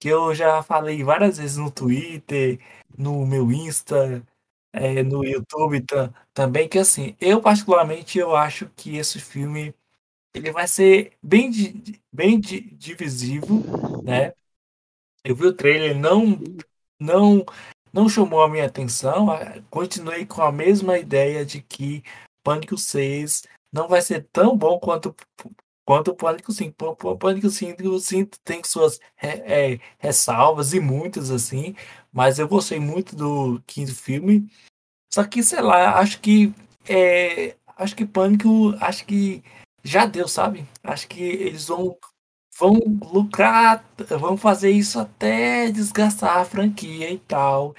que eu já falei várias vezes no Twitter, no meu Insta, é, no YouTube também, que assim, eu particularmente eu acho que esse filme ele vai ser bem, bem divisivo, né? Eu vi o trailer, não, não, não chamou a minha atenção, continuei com a mesma ideia de que Pânico 6 não vai ser tão bom quanto Quanto o Pânico 5. O Pânico 5, 5 tem suas é, é, ressalvas e muitas, assim. Mas eu gostei muito do quinto filme. Só que, sei lá, acho que. É, acho que Pânico. Acho que já deu, sabe? Acho que eles vão. Vão lucrar, vão fazer isso até desgastar a franquia e tal.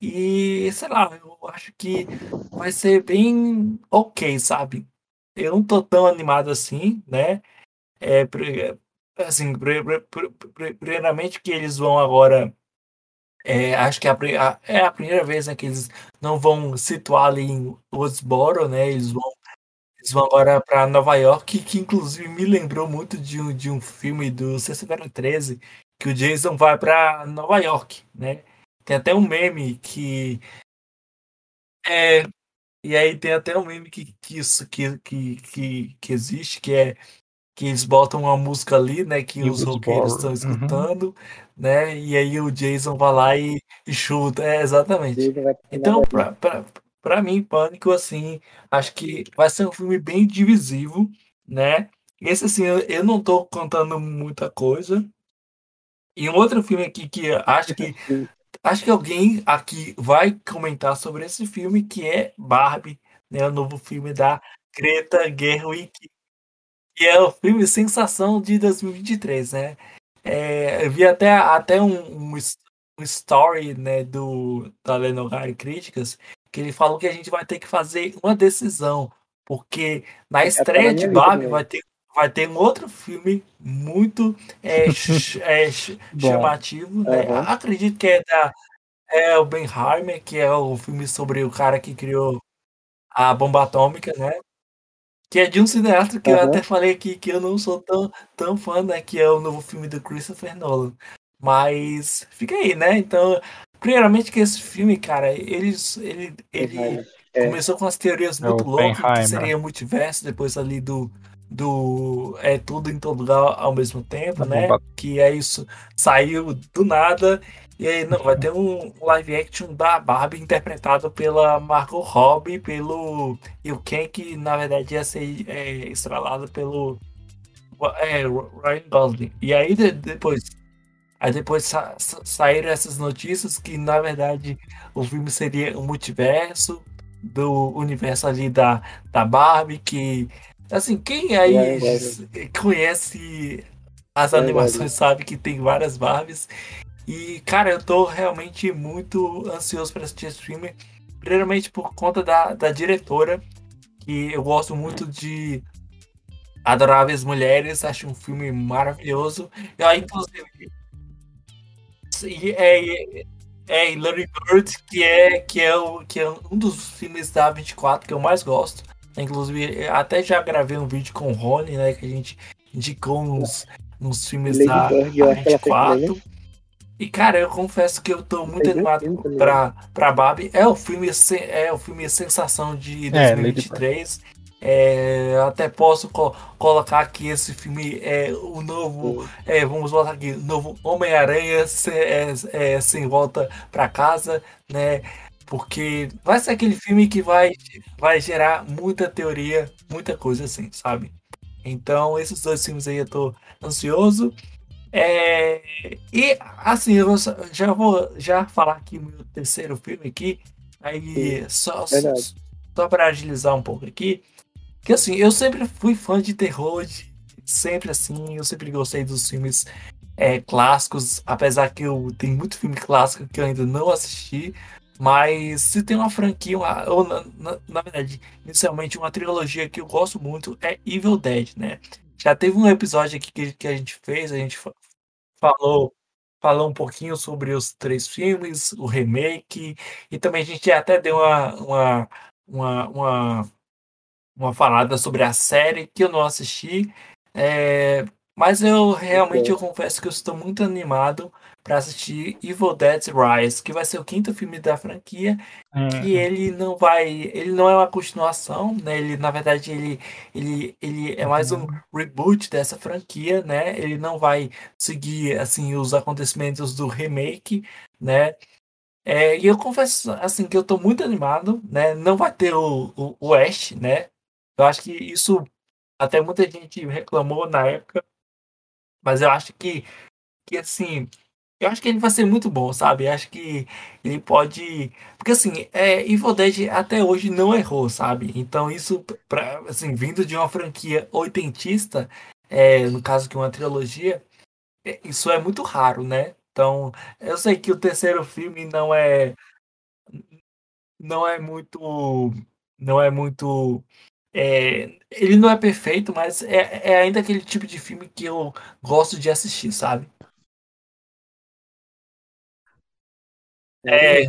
E sei lá, eu acho que vai ser bem ok, sabe? Eu não tô tão animado assim, né? É, assim, primeiramente que eles vão agora. É, acho que é a, é a primeira vez né, que eles não vão situar ali em Woodsboro, né? Eles vão, eles vão agora para Nova York, que inclusive me lembrou muito de um, de um filme do Sexta-feira 13, que o Jason vai para Nova York, né? Tem até um meme que. É, e aí tem até um meme que, que, isso, que, que, que existe, que é que eles botam uma música ali, né, que os roqueiros estão uhum. escutando, uhum. né, e aí o Jason vai lá e, e chuta, é, exatamente. Então, pra, pra, pra mim, Pânico, assim, acho que vai ser um filme bem divisivo, né, esse, assim, eu, eu não tô contando muita coisa, e um outro filme aqui que acho que acho que alguém aqui vai comentar sobre esse filme, que é Barbie, né, o novo filme da Greta Gerwig, que é o filme Sensação de 2023, né? É, eu vi até, até um, um, um story né, do, da Lenogari Críticas que ele falou que a gente vai ter que fazer uma decisão, porque na é, estreia de Barbie vai ter, vai ter um outro filme muito é, é, chamativo, né? Uhum. Acredito que é da é o Benheimer, que é o filme sobre o cara que criou a bomba atômica, né? Que é de um cineasta que uhum. eu até falei aqui que eu não sou tão, tão fã, né? Que é o novo filme do Christopher Nolan. Mas fica aí, né? Então, primeiramente que esse filme, cara, eles, ele, ele é. começou com as teorias é muito é loucas, que seria multiverso, depois ali do, do é tudo em todo lugar ao mesmo tempo, né? Que é isso, saiu do nada E aí, não, vai ter um live action da Barbie interpretado pela Margot Robbie, pelo. E o Ken, que na verdade ia ser é, estrelado pelo. É, Ryan Gosling. E aí de, depois. Aí depois sa saíram essas notícias que na verdade o filme seria um multiverso do universo ali da, da Barbie, que. Assim, quem aí conhece as animações sabe que tem várias Barbies. E, cara, eu tô realmente muito ansioso para assistir esse filme. Primeiramente por conta da, da diretora, que eu gosto muito de Adoráveis Mulheres, acho um filme maravilhoso. E aí, inclusive. É, é, é Larry Bird, que é, que, é o, que é um dos filmes da 24 que eu mais gosto. Inclusive, até já gravei um vídeo com o Rony, né? Que a gente indicou uns, uns filmes Lady da Bird, 24. E, cara, eu confesso que eu tô muito é animado pra, pra Barbie. É o filme, é o filme Sensação de 2023. É, é até posso co colocar que esse filme é o novo. É, vamos botar aqui, novo Homem-Aranha sem, é, é, sem volta para casa, né? Porque vai ser aquele filme que vai, vai gerar muita teoria, muita coisa assim, sabe? Então, esses dois filmes aí eu tô ansioso. É, e assim, eu já vou já falar aqui meu terceiro filme aqui. Aí só, só, só para agilizar um pouco aqui. Que assim, eu sempre fui fã de terror, de, sempre assim, eu sempre gostei dos filmes é, clássicos, apesar que eu tenho muito filme clássico que eu ainda não assisti. Mas se tem uma franquia, uma, ou na, na, na, verdade, inicialmente uma trilogia que eu gosto muito é Evil Dead, né? Já teve um episódio aqui que, que a gente fez, a gente falou falou um pouquinho sobre os três filmes, o remake, e também a gente até deu uma, uma, uma, uma, uma falada sobre a série que eu não assisti. É, mas eu realmente eu confesso que eu estou muito animado para assistir Evil Dead Rise, que vai ser o quinto filme da franquia, uhum. que ele não vai, ele não é uma continuação, né? Ele na verdade ele ele, ele é mais um uhum. reboot dessa franquia, né? Ele não vai seguir assim os acontecimentos do remake, né? É, e eu confesso assim que eu estou muito animado, né? Não vai ter o, o, o Ash, né? Eu acho que isso até muita gente reclamou na época, mas eu acho que que assim eu acho que ele vai ser muito bom, sabe? Eu acho que ele pode. Porque assim, é, Evil Dead até hoje não errou, sabe? Então isso, pra, assim, vindo de uma franquia oitentista, é, no caso que uma trilogia, é, isso é muito raro, né? Então, eu sei que o terceiro filme não é. Não é muito. Não é muito. É, ele não é perfeito, mas é, é ainda aquele tipo de filme que eu gosto de assistir, sabe? É,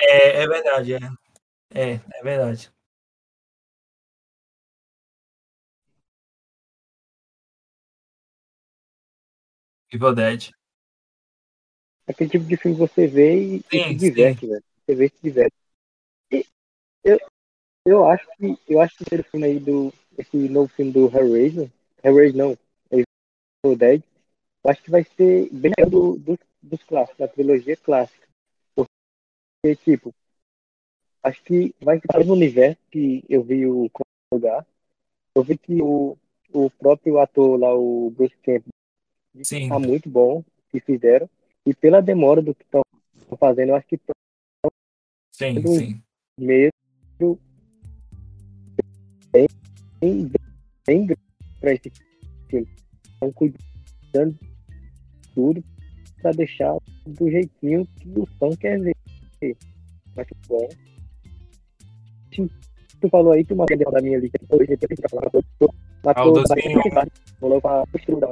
é, é verdade, é. É, é verdade. Evil Dead. Aquele tipo de filme que você vê e, e se diverte, velho. Você vê e se diverte. E eu, eu acho que eu acho que esse filme aí do esse novo filme do Hellraiser, Hellraiser não, é Evil Dead, eu acho que vai ser bem do, do, dos clássicos, da trilogia clássica. Porque, tipo, acho que vai ficar no universo que eu vi o lugar. Eu vi que o, o próprio ator lá, o Bruce Campbell, está muito bom que fizeram. E pela demora do que estão fazendo, eu acho que estão sim, sim. meio bem, bem, bem para esse filme. Estão cuidando de tudo para deixar do jeitinho que o fã quer ver. Muito bom. Tu falou aí que uma vez da minha lista hoje tem que falar matou bastante Falou pra postura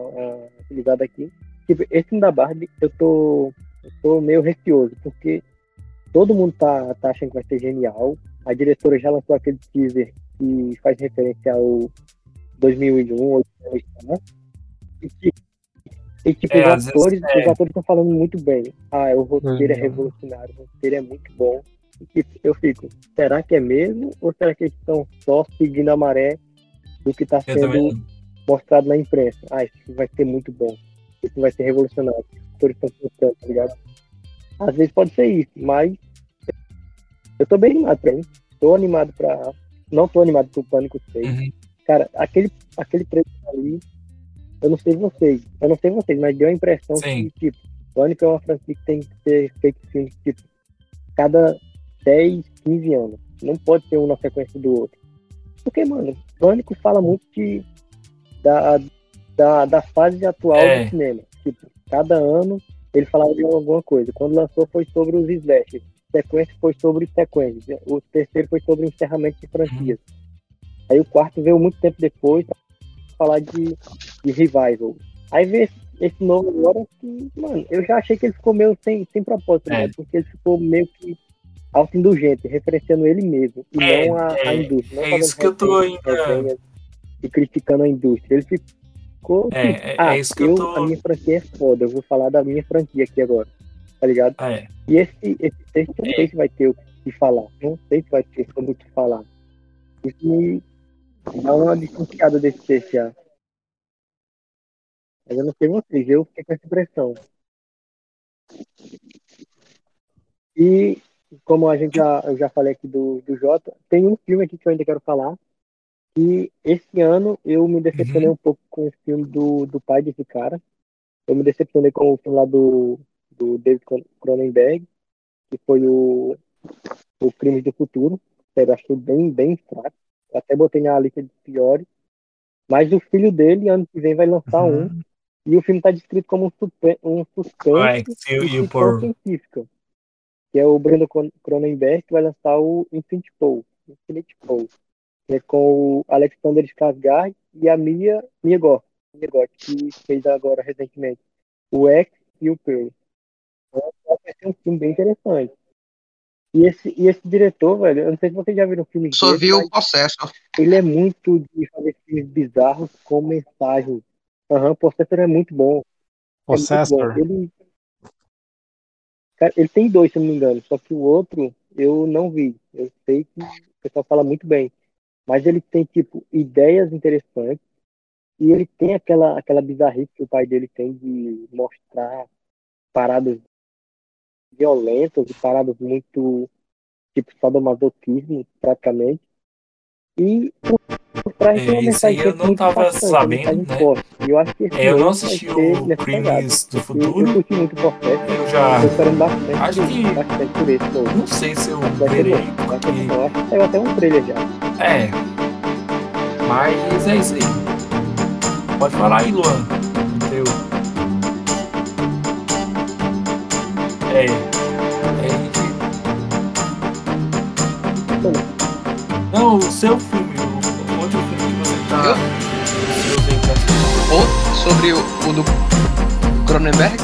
utilizada aqui. Tipo, esse filme da Barbie, eu tô, eu tô meio receoso, porque todo mundo tá, tá achando que vai ser genial. A diretora já lançou aquele teaser que faz referência ao 2001, 2001 né? e, tipo, e tipo, é, os atores, é. os atores estão falando muito bem. Ah, o roteiro uhum. é revolucionário, o roteiro é muito bom. E tipo, eu fico, será que é mesmo? Ou será que eles estão só seguindo a maré do que está sendo mostrado na imprensa? Ah, isso vai ser muito bom. Isso vai ser revolucionário. Os atores estão pensando, tá ligado? Às vezes pode ser isso, mas eu tô bem animado pra mim. Tô animado pra. Não tô animado pro Pânico 6. Uhum. Cara, aquele, aquele trecho ali, eu não sei vocês, eu não sei vocês, mas deu a impressão Sim. que, tipo, Pânico é uma franquia que tem que ser feito filme, tipo, cada 10, 15 anos. Não pode ter um na sequência do outro. Porque, mano, Pânico fala muito de, da, da, da fase atual é. do cinema. Tipo, cada ano ele falava de alguma coisa. Quando lançou foi sobre os slashers. Sequência foi sobre sequências. O terceiro foi sobre encerramento de franquias. Uhum. Aí o quarto veio muito tempo depois falar de, de revival. Aí veio esse, esse, novo agora que, mano, eu já achei que ele ficou meio sem, sem propósito, né? é. né? Porque ele ficou meio que autoindulgente, referenciando ele mesmo, e é, não a, é, a indústria. Não é isso que eu tô ainda... E criticando a indústria. Ele ficou. É, tipo, é, é, ah, isso que eu, eu tô... A minha franquia é foda, eu vou falar da minha franquia aqui agora. Tá ligado? É. E esse, esse texto não sei se vai ter o que falar. Não sei se vai ter sobre o que falar. Isso me dá uma desconfiada desse texto já. Mas eu não sei vocês, eu fiquei com essa impressão. E como a gente já, eu já falei aqui do, do Jota, tem um filme aqui que eu ainda quero falar. E esse ano eu me decepcionei uhum. um pouco com o filme do, do pai desse cara. Eu me decepcionei com o filme lá do, do David Cronenberg, que foi o, o Crimes do Futuro. Eu achei bem, bem fraco. Eu até botei na lista de piores. Mas o filho dele, ano que vem, vai lançar uhum. um. E o filme está descrito como um, um suspense e por... científica que é o Bruno Cronenberg, que vai lançar o Infinity Pool, Infinity Pool que é com o Alexander Skarsgård e a Mia, Mia Goth, Mia Goth, que fez agora recentemente o X e o Pearl. Então, vai ser um filme bem interessante. E esse, e esse diretor, velho, eu não sei se vocês já viram o filme Só vi o processo. Ele é muito de fazer filmes bizarros com mensagens. Aham, uhum, o Possessor é muito bom. Possessor. É. Ele, Cara, ele tem dois, se não me engano, só que o outro eu não vi. Eu sei que o pessoal fala muito bem. Mas ele tem, tipo, ideias interessantes e ele tem aquela, aquela bizarrice que o pai dele tem de mostrar paradas violentas e paradas muito, tipo, sadomasoquismo, praticamente. E traz é, uma mensagem eu não tava sabendo, né? Eu acho que é, eu não assisti o Crimes do Futuro. Eu curti muito. Eu já. Eu esperando bastante. Acho que. Bastante por esse novo. Não sei se eu verei. Porque... Eu que saiu até um trailer já. É. Mas é isso aí. Pode falar aí, Luan. Teu. É. É. Não, o seu filme Ou sobre o, o do Cronenberg?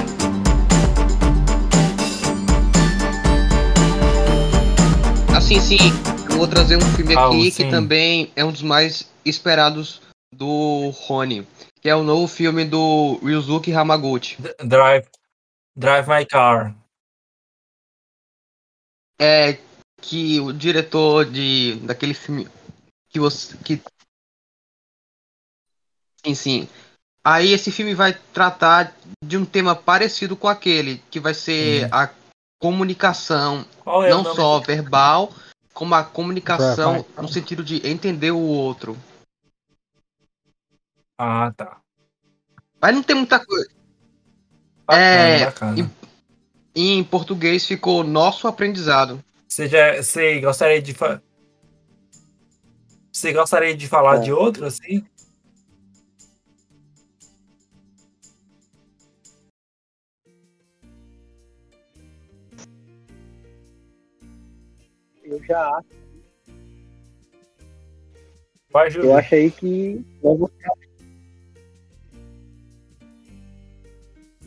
Assim, sim, eu vou trazer um filme ah, aqui que também é um dos mais esperados do Rony, que é o novo filme do Ryuzuki Hamaguchi. Drive, Drive My Car. É que o diretor de daquele filme que você que Sim, sim. Aí esse filme vai tratar de um tema parecido com aquele, que vai ser a comunicação, é não só verbal, como a comunicação no sentido de entender o outro. Ah, tá. Mas não tem muita coisa. Bacana, é, bacana. Em, em, português ficou nosso aprendizado. Você, já, você gostaria de Você gostaria de falar é. de outro assim? Eu já acho. Vai, eu acho aí que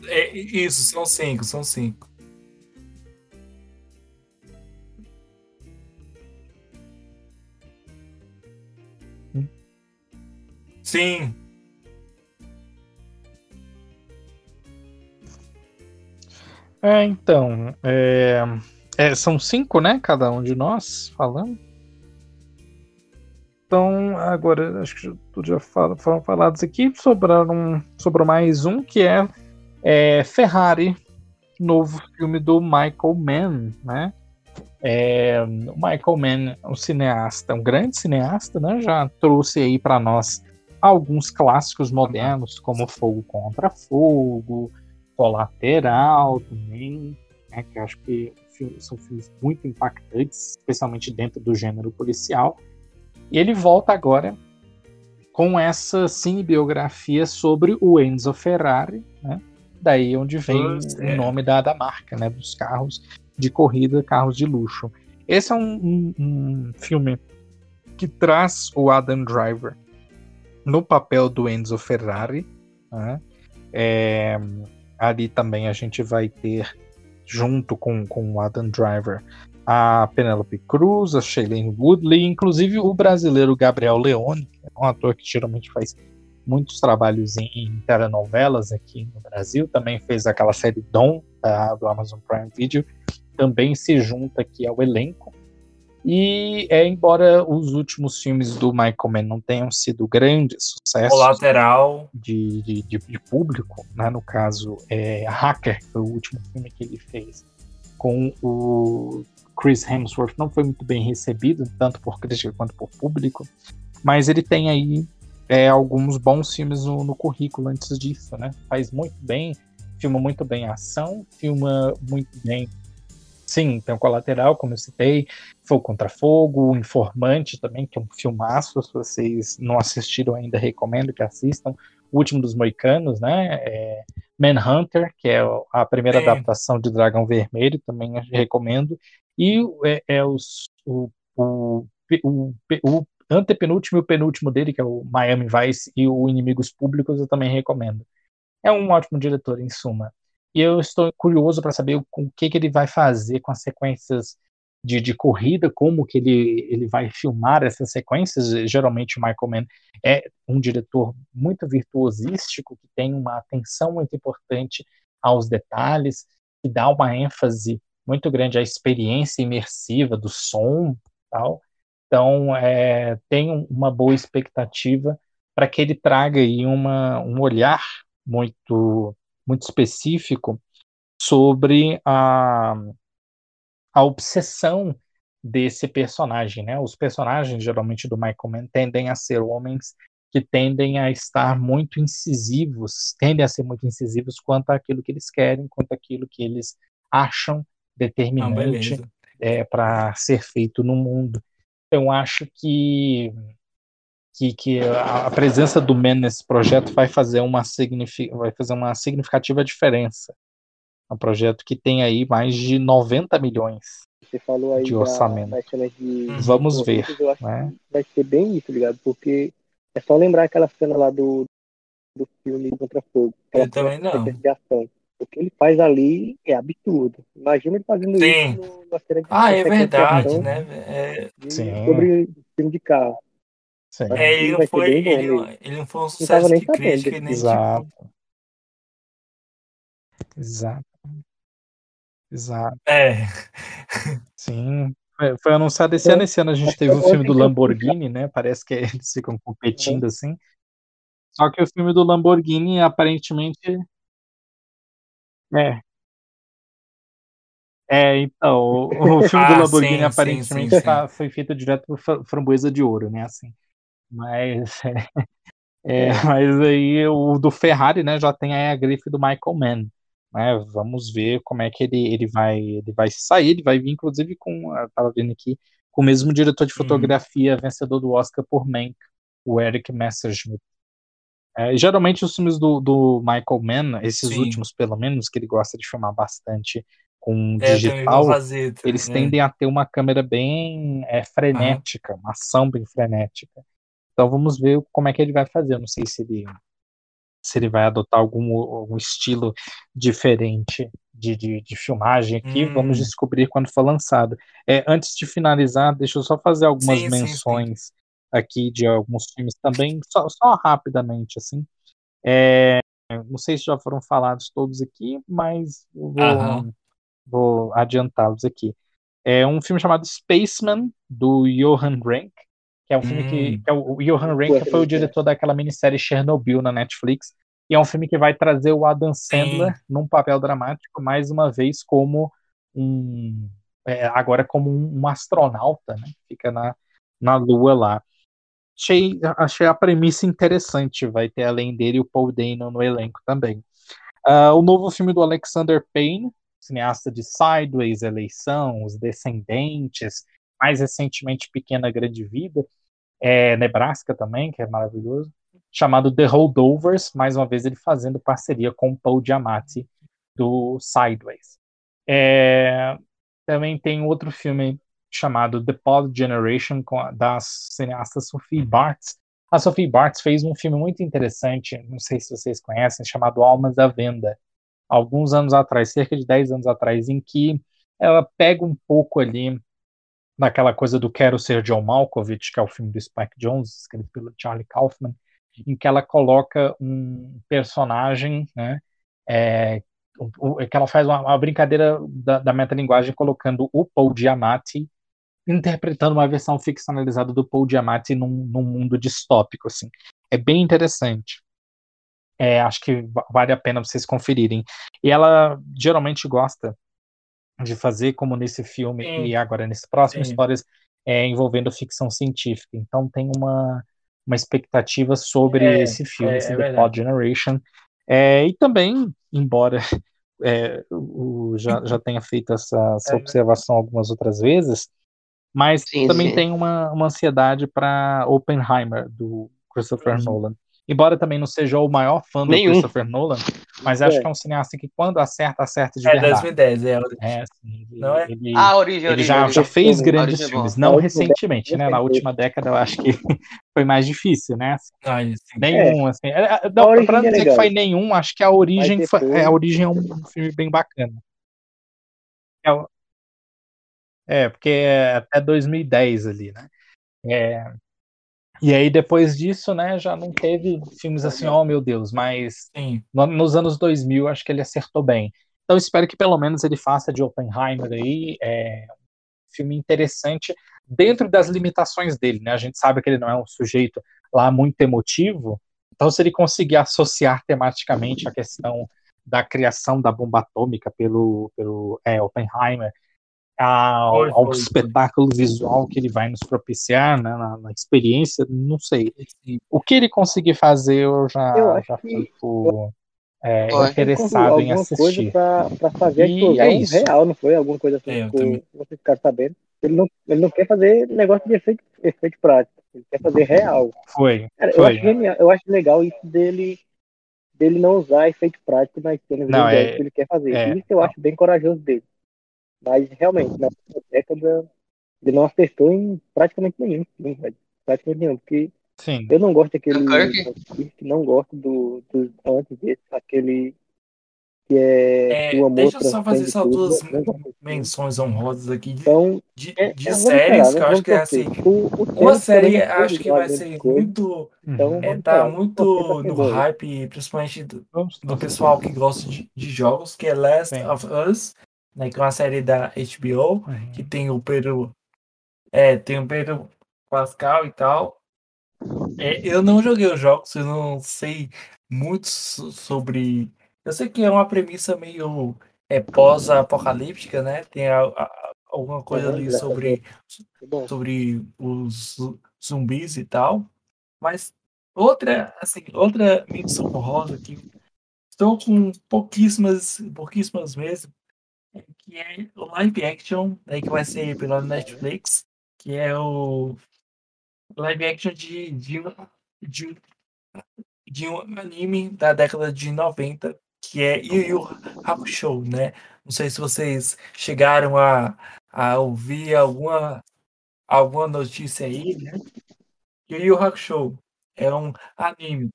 É, isso, são cinco, são cinco. Sim. É, então, é... É, são cinco, né? Cada um de nós falando. Então, agora acho que tudo já foram falados aqui. Sobraram, sobrou mais um que é, é Ferrari. novo filme do Michael Mann, né? É, o Michael Mann, um cineasta, um grande cineasta, né? Já trouxe aí para nós alguns clássicos modernos, como Fogo contra Fogo, Colateral também, né? que acho que são filmes muito impactantes, especialmente dentro do gênero policial. E ele volta agora com essa cinebiografia sobre o Enzo Ferrari, né? Daí onde vem é. o nome da, da marca, né? Dos carros de corrida, carros de luxo. Esse é um, um, um filme que traz o Adam Driver no papel do Enzo Ferrari. Né? É, ali também a gente vai ter, junto com, com o Adam Driver, a Penelope Cruz, a Shailene Woodley, inclusive o brasileiro Gabriel Leone, que é um ator que geralmente faz muitos trabalhos em telenovelas aqui no Brasil, também fez aquela série Dom, da, do Amazon Prime Video, também se junta aqui ao elenco. E é, embora os últimos filmes do Michael Mann não tenham sido grandes sucessos lateral de, de, de, de, público, né? no caso é Hacker, foi o último filme que ele fez com o Chris Hemsworth, não foi muito bem recebido, tanto por crítica quanto por público, mas ele tem aí é, alguns bons filmes no, no currículo antes disso, né? Faz muito bem, filma muito bem a ação, filma muito bem Sim, tem o Colateral, como eu citei, Fogo contra Fogo, o Informante também, que é um filmaço, se vocês não assistiram ainda, recomendo que assistam. O Último dos Moicanos, né? É Manhunter, que é a primeira é. adaptação de Dragão Vermelho, também recomendo. E é, é os, o, o, o, o antepenúltimo e o penúltimo dele, que é o Miami Vice e o Inimigos Públicos, eu também recomendo. É um ótimo diretor, em suma. E eu estou curioso para saber o, o que, que ele vai fazer com as sequências de, de, corrida, como que ele, ele vai filmar essas sequências. Geralmente o Michael Mann é um diretor muito virtuosístico, que tem uma atenção muito importante aos detalhes, que dá uma ênfase muito grande à experiência imersiva do som tal. Então, é, tem uma boa expectativa para que ele traga aí uma, um olhar muito muito específico sobre a, a obsessão desse personagem, né? Os personagens geralmente do Michael Mann tendem a ser homens que tendem a estar muito incisivos, tendem a ser muito incisivos quanto àquilo que eles querem, quanto àquilo que eles acham determinante ah, é, para ser feito no mundo. Eu acho que que, que a, presença do Men nesse projeto vai fazer uma, vai fazer uma significativa diferença. É um projeto que tem aí mais de 90 milhões Você falou aí de orçamento. Da, da de, Vamos ver. Eu acho né? que vai ser bem isso, ligado? Porque é só lembrar aquela cena lá do, do filme Contra Fogo. Eu também não. De ação. O que ele faz ali é absurdo. Imagina ele fazendo Sim. isso numa cena de Ah, é verdade, né? É... De, sobre filme de carro. Sim. É, ele não, foi, ele, ele não foi um sucesso de crítica nem Exato. Tipo... Exato. Exato. É. Sim. Foi, foi anunciado esse ano. Esse ano a gente teve o filme do Lamborghini, né? Parece que eles ficam competindo assim. Só que o filme do Lamborghini aparentemente. É. É, então, o, o filme ah, do Lamborghini sim, aparentemente sim, sim, tá, foi feito direto por Framboesa de Ouro, né? Assim. Mas, é, é, mas aí o do Ferrari, né, já tem aí a grife do Michael Mann. Né? Vamos ver como é que ele, ele vai ele vai sair. Ele vai vir, inclusive, com. Eu tava vendo aqui, com o mesmo diretor de uhum. fotografia, uhum. vencedor do Oscar por Mank, o Eric Messerschmidt. É, geralmente os filmes do, do Michael Mann, esses Sim. últimos pelo menos, que ele gosta de filmar bastante com é, digital, eles é. tendem a ter uma câmera bem é, frenética, uma ação bem frenética. Então vamos ver como é que ele vai fazer. Eu não sei se ele, se ele vai adotar algum, algum estilo diferente de, de, de filmagem aqui. Hum. Vamos descobrir quando for lançado. É, antes de finalizar, deixa eu só fazer algumas sim, menções sim, sim. aqui de alguns filmes também, só, só rapidamente, assim. É, não sei se já foram falados todos aqui, mas vou, vou adiantá-los aqui. É um filme chamado Spaceman, do Johan Renck, que é um filme que, hum. que é o, Johan Renck foi o diretor daquela minissérie Chernobyl na Netflix. E é um filme que vai trazer o Adam Sandler Sim. num papel dramático, mais uma vez como um. É, agora como um, um, astronauta, né? Fica na, na Lua lá. Achei, achei a premissa interessante. Vai ter além dele o Paul Dano no elenco também. Uh, o novo filme do Alexander Payne, cineasta de Sideways, Eleição, Os Descendentes, mais recentemente Pequena Grande Vida, é, Nebraska também, que é maravilhoso chamado The Holdovers, mais uma vez ele fazendo parceria com Paul Giamatti do Sideways. É, também tem outro filme chamado The Pod Generation com da cineasta Sophie Bartz. A Sophie Bartz fez um filme muito interessante, não sei se vocês conhecem, chamado Almas à Venda, alguns anos atrás, cerca de 10 anos atrás, em que ela pega um pouco ali daquela coisa do Quero Ser John Malkovich, que é o filme do Spike Jones, escrito pelo Charlie Kaufman, em que ela coloca um personagem, né, é, que ela faz uma, uma brincadeira da, da metalinguagem colocando o Paul Giamatti interpretando uma versão ficcionalizada do Paul Giamatti num, num mundo distópico, assim. É bem interessante. É, acho que vale a pena vocês conferirem. E ela geralmente gosta de fazer, como nesse filme Sim. e agora nesse próximo, Sim. histórias é, envolvendo ficção científica. Então tem uma uma expectativa sobre é, esse filme, é, esse é The Pod Generation. É, e também, embora é, o, já, já tenha feito essa, essa é, observação algumas outras vezes, mas sim, também sim. tem uma, uma ansiedade para Oppenheimer, do Christopher Nolan. Embora também não seja o maior fã do Nenhum. Christopher Nolan, mas acho é. que é um cineasta que quando acerta, acerta de é, verdade. 2010, é. é assim, não é? Ele, a origem, ele já, já fez grandes é filmes, não recentemente, né? Na última década eu acho que foi mais difícil, né? Ah, nenhum, assim. É, não, pra não dizer que foi nenhum, acho que a origem, foi, a origem é um filme bem bacana. É, porque é até 2010 ali, né? É, e aí, depois disso, né, já não teve filmes assim, oh meu Deus, mas Sim. nos anos 2000 acho que ele acertou bem. Então espero que pelo menos ele faça de Oppenheimer aí é, um filme interessante dentro das limitações dele, né? A gente sabe que ele não é um sujeito lá muito emotivo, então se ele conseguir associar tematicamente a questão da criação da bomba atômica pelo, pelo é, Oppenheimer ao, foi, ao espetáculo foi. visual que ele vai nos propiciar, né, na, na, experiência, não sei. O que ele conseguir fazer, eu já, eu já fico é, interessado em assistir. Coisa pra, pra fazer a explosão é isso. real, não foi? Alguma coisa assim, é, que você ficar sabendo. Ele não, ele não quer fazer negócio de efeito, efeito prático, ele quer fazer real. Foi. Cara, foi. Eu, acho genial, eu acho legal isso dele dele não usar efeito prático nas cenas não, é, que ele quer fazer. É, isso eu acho bem corajoso dele. Mas realmente, na década, ele não acertou em praticamente nenhum filme, velho. Praticamente nenhum, porque Sim. eu não gosto daquele que não gosto do, do antes desse, aquele que é, é deixa eu só fazer só duas menções honrosas aqui de, então, de, é, de é, séries que eu acho que é assim o, o uma série acho que vai ser muito então, é, tá muito no hype principalmente do, do pessoal que gosta de, de jogos que é Last Sim. of Us né, que é uma série da HBO, uhum. que tem o Pedro, é, tem o Pedro Pascal e tal. É, eu não joguei os jogos, eu não sei muito sobre. Eu sei que é uma premissa meio é, pós-apocalíptica, né? Tem a, a, alguma coisa ali sobre, sobre os zumbis e tal. Mas outra, assim, outra menção rosa que estou com pouquíssimas, pouquíssimas meses que é o live action, né, que vai ser pela Netflix, que é o live action de, de, de, de um anime da década de 90, que é Yu Yu Hakusho, né? Não sei se vocês chegaram a, a ouvir alguma, alguma notícia aí, né? Yu Yu Hakusho é um anime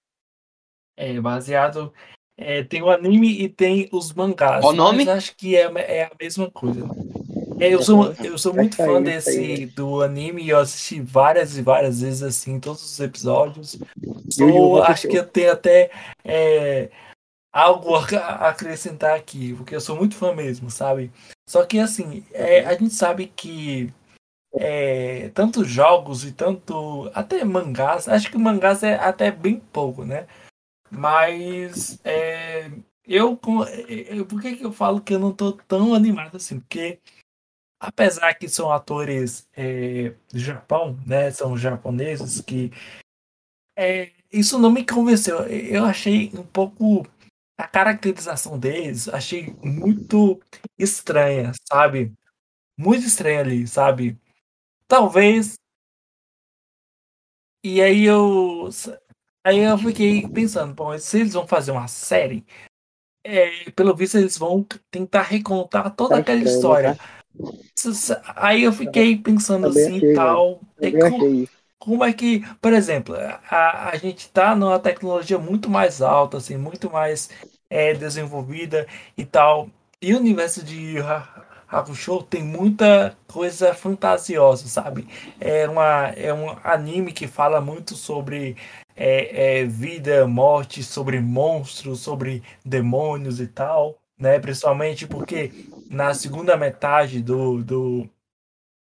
é, baseado é, tem o anime e tem os mangás. O nome? Mas acho que é, é a mesma coisa. É, eu sou, eu sou muito fã desse do anime eu assisti várias e várias vezes assim todos os episódios. Eu acho que eu tenho até é, algo a acrescentar aqui, porque eu sou muito fã mesmo, sabe? Só que assim, é, a gente sabe que é, tanto jogos e tanto até mangás, acho que mangás é até bem pouco, né? Mas é, eu, eu, por que, que eu falo que eu não tô tão animado assim? Porque apesar que são atores é, do Japão, né? São japoneses que é, isso não me convenceu. Eu achei um pouco a caracterização deles, achei muito estranha, sabe? Muito estranha ali, sabe? Talvez. E aí eu Aí eu fiquei pensando, bom, se eles vão fazer uma série, é, pelo visto eles vão tentar recontar toda tá aquela estranho, história. Aí eu fiquei pensando assim e tal. É como, como, é que, por exemplo, a, a gente tá numa tecnologia muito mais alta, assim, muito mais é, desenvolvida e tal. E o universo de Hakusho tem muita coisa fantasiosa, sabe? É, uma, é um anime que fala muito sobre é, é, vida, morte, sobre monstros, sobre demônios e tal, né? Principalmente porque na segunda metade do, do,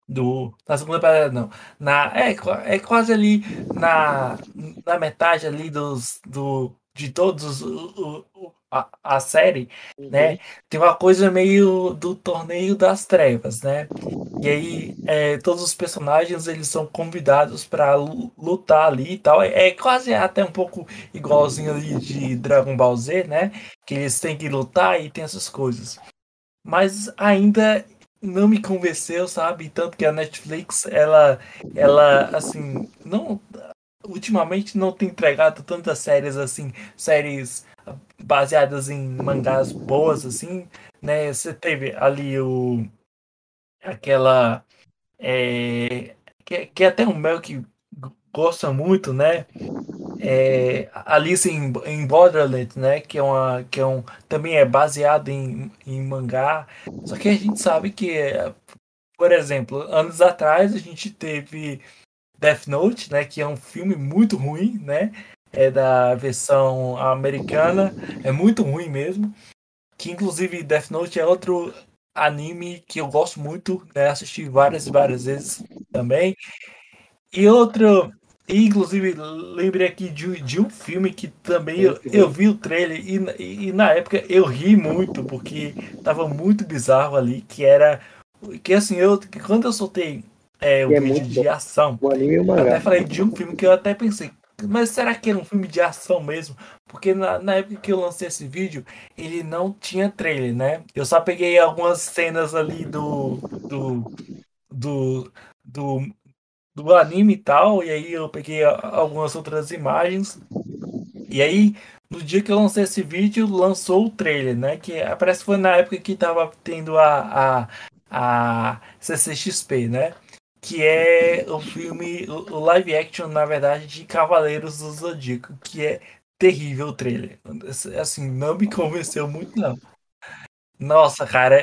do na segunda metade não, na é, é quase ali na, na metade ali dos do de todos o, o, a, a série, né, uhum. né? Tem uma coisa meio do torneio das trevas, né? E aí é, todos os personagens eles são convidados para lutar ali e tal. É, é, quase até um pouco igualzinho ali de Dragon Ball Z, né? Que eles têm que lutar e tem essas coisas. Mas ainda não me convenceu, sabe? Tanto que a Netflix, ela, ela, assim, não, ultimamente não tem entregado tantas séries assim, séries baseadas em mangás boas, assim, né? Você teve ali o. aquela. É, que, que até o Mel que gosta muito, né? É, Alice em, em Borderland, né? Que é uma que é um também é baseado em, em mangá. Só que a gente sabe que, por exemplo, anos atrás a gente teve Death Note, né? Que é um filme muito ruim, né? É da versão americana, é muito ruim mesmo. Que inclusive Death Note é outro anime que eu gosto muito, né? Assisti várias e várias vezes também. E outro, e, inclusive lembrei aqui de, de um filme que também eu, eu vi o trailer e, e, na época eu ri muito porque tava muito bizarro ali, que era que assim, eu quando eu soltei é, o é vídeo de ação, o anime eu até falei de um filme que eu até pensei, mas será que era um filme de ação mesmo? Porque na, na, época que eu lancei esse vídeo, ele não tinha trailer, né? Eu só peguei algumas cenas ali do. do. do. do, do anime e tal. E aí eu peguei algumas outras imagens. E aí, no dia que eu lancei esse vídeo, lançou o trailer, né? Que parece que foi na época que tava tendo a, a, a CCXP, né? Que é o filme, o live action, na verdade, de Cavaleiros do Zodíaco, que é terrível o trailer. Assim, não me convenceu muito, não. Nossa, cara,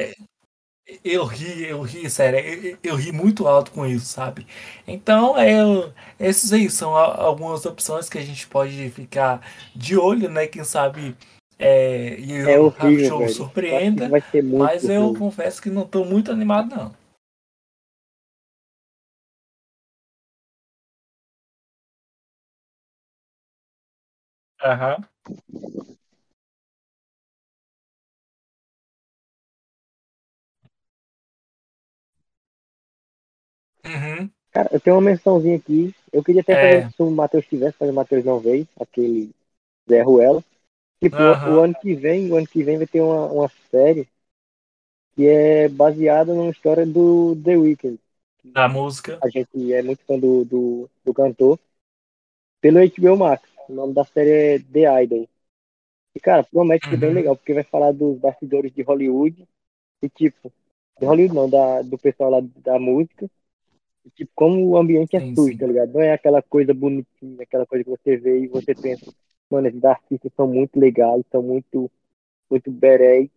eu ri, eu ri, sério, eu, eu ri muito alto com isso, sabe? Então, eu, esses aí são algumas opções que a gente pode ficar de olho, né? Quem sabe é, e é o show surpreenda, mas eu confesso que não estou muito animado, não. Aham. Uhum. Cara, eu tenho uma mençãozinha aqui. Eu queria até é. fazer se o Matheus tivesse, mas o Matheus não veio, aquele Zé Ruela. Tipo, o ano que vem, o ano que vem vai ter uma, uma série que é baseada numa história do The Weeknd. Da música. A gente é muito fã do, do, do cantor. Pelo HBO Max. O nome da série é The Idol. E, cara, promete ser bem uhum. legal, porque vai falar dos bastidores de Hollywood e, tipo, de Hollywood não, da, do pessoal lá da música. E, tipo, como o ambiente é sim, sujo, sim. tá ligado? Não é aquela coisa bonitinha, aquela coisa que você vê e você pensa, mano, esses artistas são muito legais, são muito, muito berés.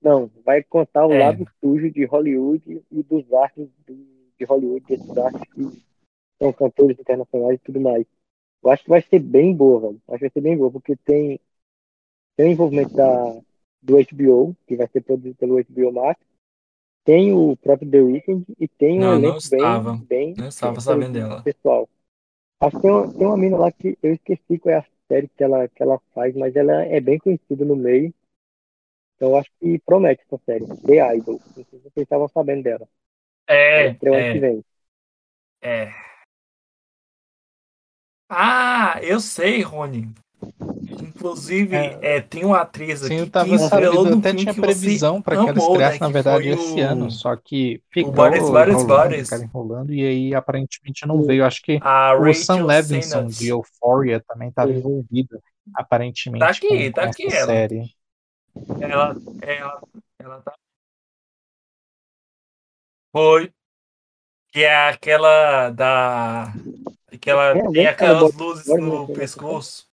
Não, vai contar o é. lado sujo de Hollywood e dos artes de Hollywood, desses artes que são cantores internacionais e tudo mais. Eu acho que vai ser bem boa, velho. Acho que vai ser bem boa, porque tem, tem o envolvimento da, do HBO, que vai ser produzido pelo HBO Max. Tem o próprio The Weeknd e tem um não, elenco não bem, bem. Não estava sabendo dela. Pessoal. Acho que tem uma, tem uma mina lá que eu esqueci qual é a série que ela, que ela faz, mas ela é bem conhecida no meio. Então eu acho que promete essa série. The Idol. Não sei se vocês estavam sabendo dela. É. É. Que vem. É. Ah, eu sei, Rony. Inclusive, é. É, tem uma atriz Sim, aqui eu tava que sabendo, até tinha previsão para que ela estreasse, né, na verdade, esse o... ano, só que ficou várias, várias, várias. enrolando, e aí aparentemente não veio. Acho que a o Sam Levinson de Euphoria também estava envolvida, aparentemente, tá aqui, com, tá com aqui ela. série. Ela, ela, ela tá... Foi. Que é aquela da... Que ela é, tem aquelas luzes no pescoço.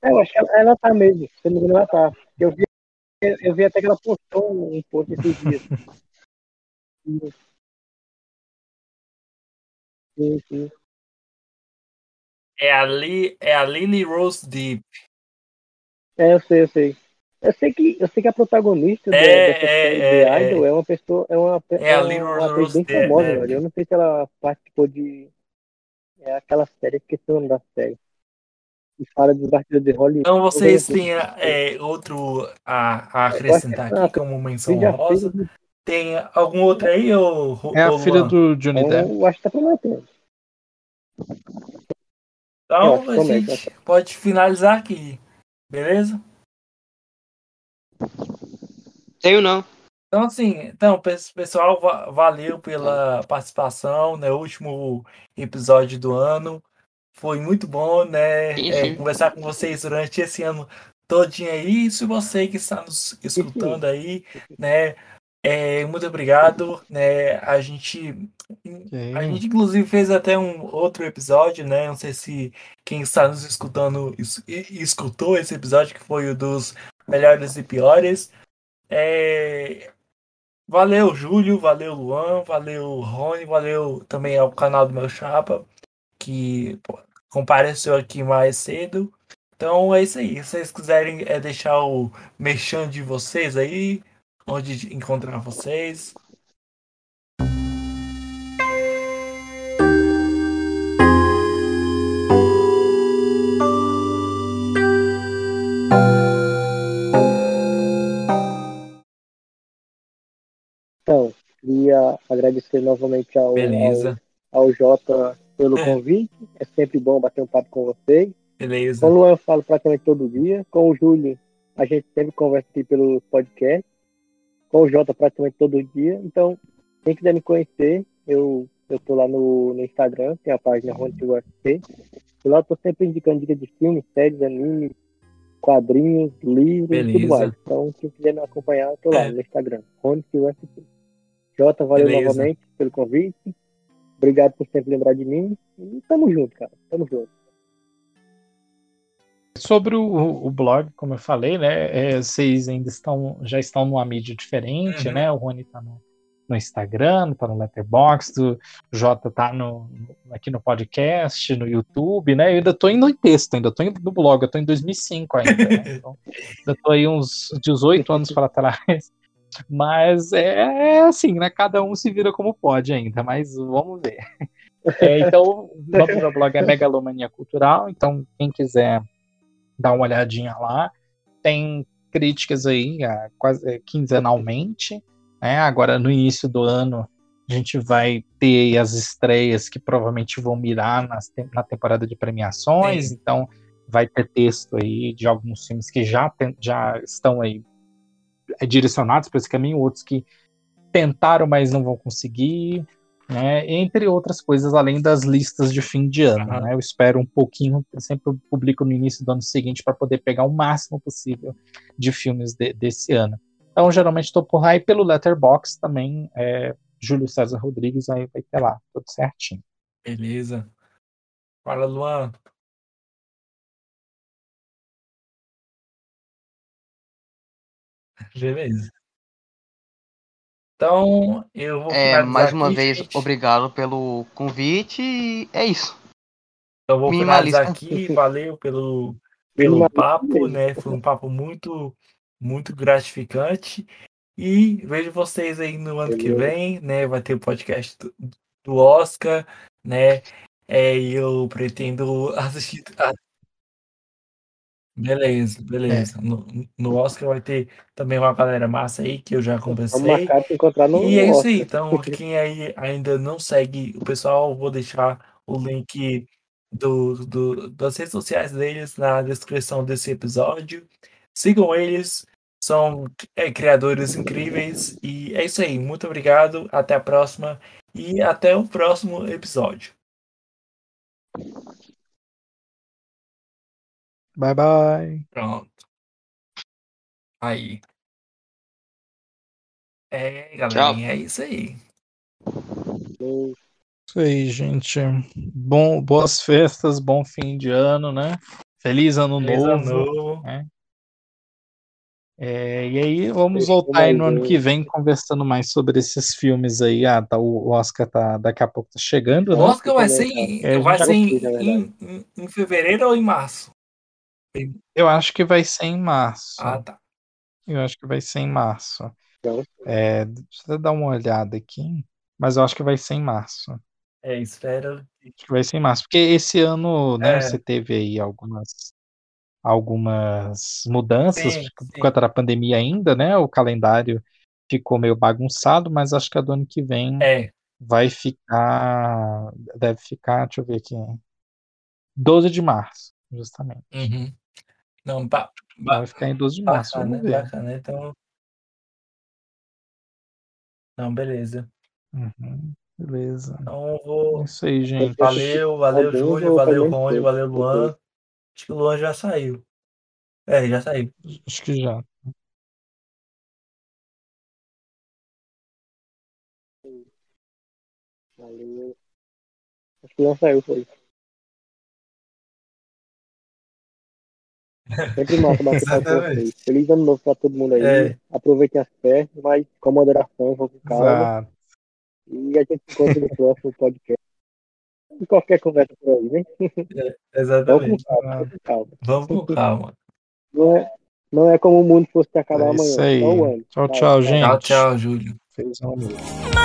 É, eu acho que ela, ela tá mesmo. Se não me engano, ela tá. Eu vi, eu vi até que ela postou um post esses dias. sim, sim. É a, é a Lily Rose Deep. É, eu sei, eu sei. Eu sei que, eu sei que a protagonista é, dessa série é, de Idol é, é uma pessoa, é uma, é, é uma atriz bem famosa, é. Eu não sei se ela participou de. É aquela série, esqueci o nome da série e fala dos bastidores de Hollywood. Então vocês têm é, outro a, a acrescentar aqui como menção rosa? Tem algum outro aí? Ou, é a filha do Johnny então, Depp. Eu acho que tá prometendo. Então a gente pode finalizar aqui, beleza? Tenho não. Então, assim, então, pessoal, valeu pela participação, né? Último episódio do ano. Foi muito bom, né? É, conversar com vocês durante esse ano todinho aí. Se você que está nos escutando aí, né? É, muito obrigado, né? A gente, a gente inclusive fez até um outro episódio, né? Não sei se quem está nos escutando escutou esse episódio que foi o dos melhores e piores. É, valeu, Júlio, valeu, Luan, valeu, Rony, valeu também ao canal do meu chapa que pô, compareceu aqui mais cedo. Então é isso aí. Se vocês quiserem é, deixar o mexão de vocês aí, onde encontrar vocês. Então, queria agradecer novamente ao, Beleza. ao, ao Jota pelo é. convite. É sempre bom bater um papo com vocês. Beleza. Com o Luan eu falo praticamente todo dia. Com o Júlio, a gente sempre conversa aqui pelo podcast. Com o Jota praticamente todo dia. Então, quem quiser me conhecer, eu, eu tô lá no, no Instagram, tem a página RonTUFC. E lá eu tô sempre indicando dicas de filmes, séries, animes, quadrinhos, livros Beleza. tudo mais. Então, quem quiser me acompanhar, eu tô lá é. no Instagram, RonTUFC. Jota, valeu Beleza. novamente pelo convite. Obrigado por sempre lembrar de mim. E tamo junto, cara. Tamo junto. Sobre o, o blog, como eu falei, né? É, vocês ainda estão, já estão numa mídia diferente, uhum. né? O Rony tá no, no Instagram, tá no Letterboxd, o Jota tá no, aqui no podcast, no YouTube, né? Eu ainda tô indo em texto, ainda tô indo no blog, eu tô em 2005 ainda, né? Então, ainda tô aí uns 18 anos para trás. Mas é, é, assim, né? Cada um se vira como pode ainda, mas vamos ver. É, então, o do blog é Megalomania Cultural, então quem quiser dar uma olhadinha lá, tem críticas aí é, quase é, quinzenalmente. Né? Agora, no início do ano, a gente vai ter as estreias que provavelmente vão mirar nas, na temporada de premiações, Sim. então vai ter texto aí de alguns filmes que já, tem, já estão aí direcionados para esse caminho, outros que tentaram, mas não vão conseguir, né? entre outras coisas, além das listas de fim de ano. Né? Eu espero um pouquinho, sempre publico no início do ano seguinte para poder pegar o máximo possível de filmes de, desse ano. Então, geralmente estou por lá e pelo Letterbox também, é, Júlio César Rodrigues, aí vai ter lá, tudo certinho. Beleza. Fala, Luan. Beleza. Então, eu vou É, mais uma aqui, vez, gente. obrigado pelo convite e é isso. Eu vou finalizar aqui, valeu pelo, pelo papo, né? Foi um papo muito, muito gratificante. E vejo vocês aí no ano que vem, né? Vai ter o podcast do, do Oscar, né? É, e eu pretendo assistir, Beleza, beleza. É. No, no, Oscar vai ter também uma galera massa aí que eu já conversei. encontrar no e é isso aí. Então, quem aí ainda não segue o pessoal, vou deixar o link do, do, das redes sociais deles na descrição desse episódio. Sigam eles, são é, criadores incríveis. E é isso aí. Muito obrigado. Até a próxima. E até o próximo episódio. Bye bye. Pronto. Aí. É, galerinha, é isso aí. Isso aí, gente. Bom, boas festas, bom fim de ano, né? Feliz ano Feliz novo. Ano novo. Né? É, e aí vamos voltar aí no ano que vem conversando mais sobre esses filmes aí. Ah, tá, o Oscar tá daqui a pouco tá chegando. O né? Oscar vai ser, em, é, vai ser em, em, em fevereiro ou em março? Eu acho que vai ser em março. Ah, tá. Eu acho que vai ser em março. É, deixa eu dar uma olhada aqui. Mas eu acho que vai ser em março. É, espero. Acho que vai ser em março. Porque esse ano, né, é. você teve aí algumas, algumas mudanças sim, por conta da pandemia ainda, né? O calendário ficou meio bagunçado, mas acho que a do ano que vem é. vai ficar. Deve ficar, deixa eu ver aqui. 12 de março, justamente. Uhum. Não, ba ba vai ficar em 12 de março. Bacana, vamos ver. bacana. Então. Não, beleza. Uhum, beleza. Então vou. É isso aí, gente. Valeu, valeu, Júlio, valeu, Rony, valeu, Luan. Acho que o Luan já saiu. É, já saiu. Acho que já. Valeu. Acho que não saiu, foi. Sempre massa bater com vocês. Feliz ano novo pra todo mundo aí. É. Aproveitem as festas, mas com moderação, vou com calma. E a gente se encontra no próximo podcast. E qualquer conversa por aí, né? É, exatamente. Vamos com calma. Vamos com calma. Vamos com calma. Não é, não é como o mundo fosse acabar é amanhã. Isso aí. Tchau, tchau, gente. Tchau, tchau, Júlio. Feliz ano novo.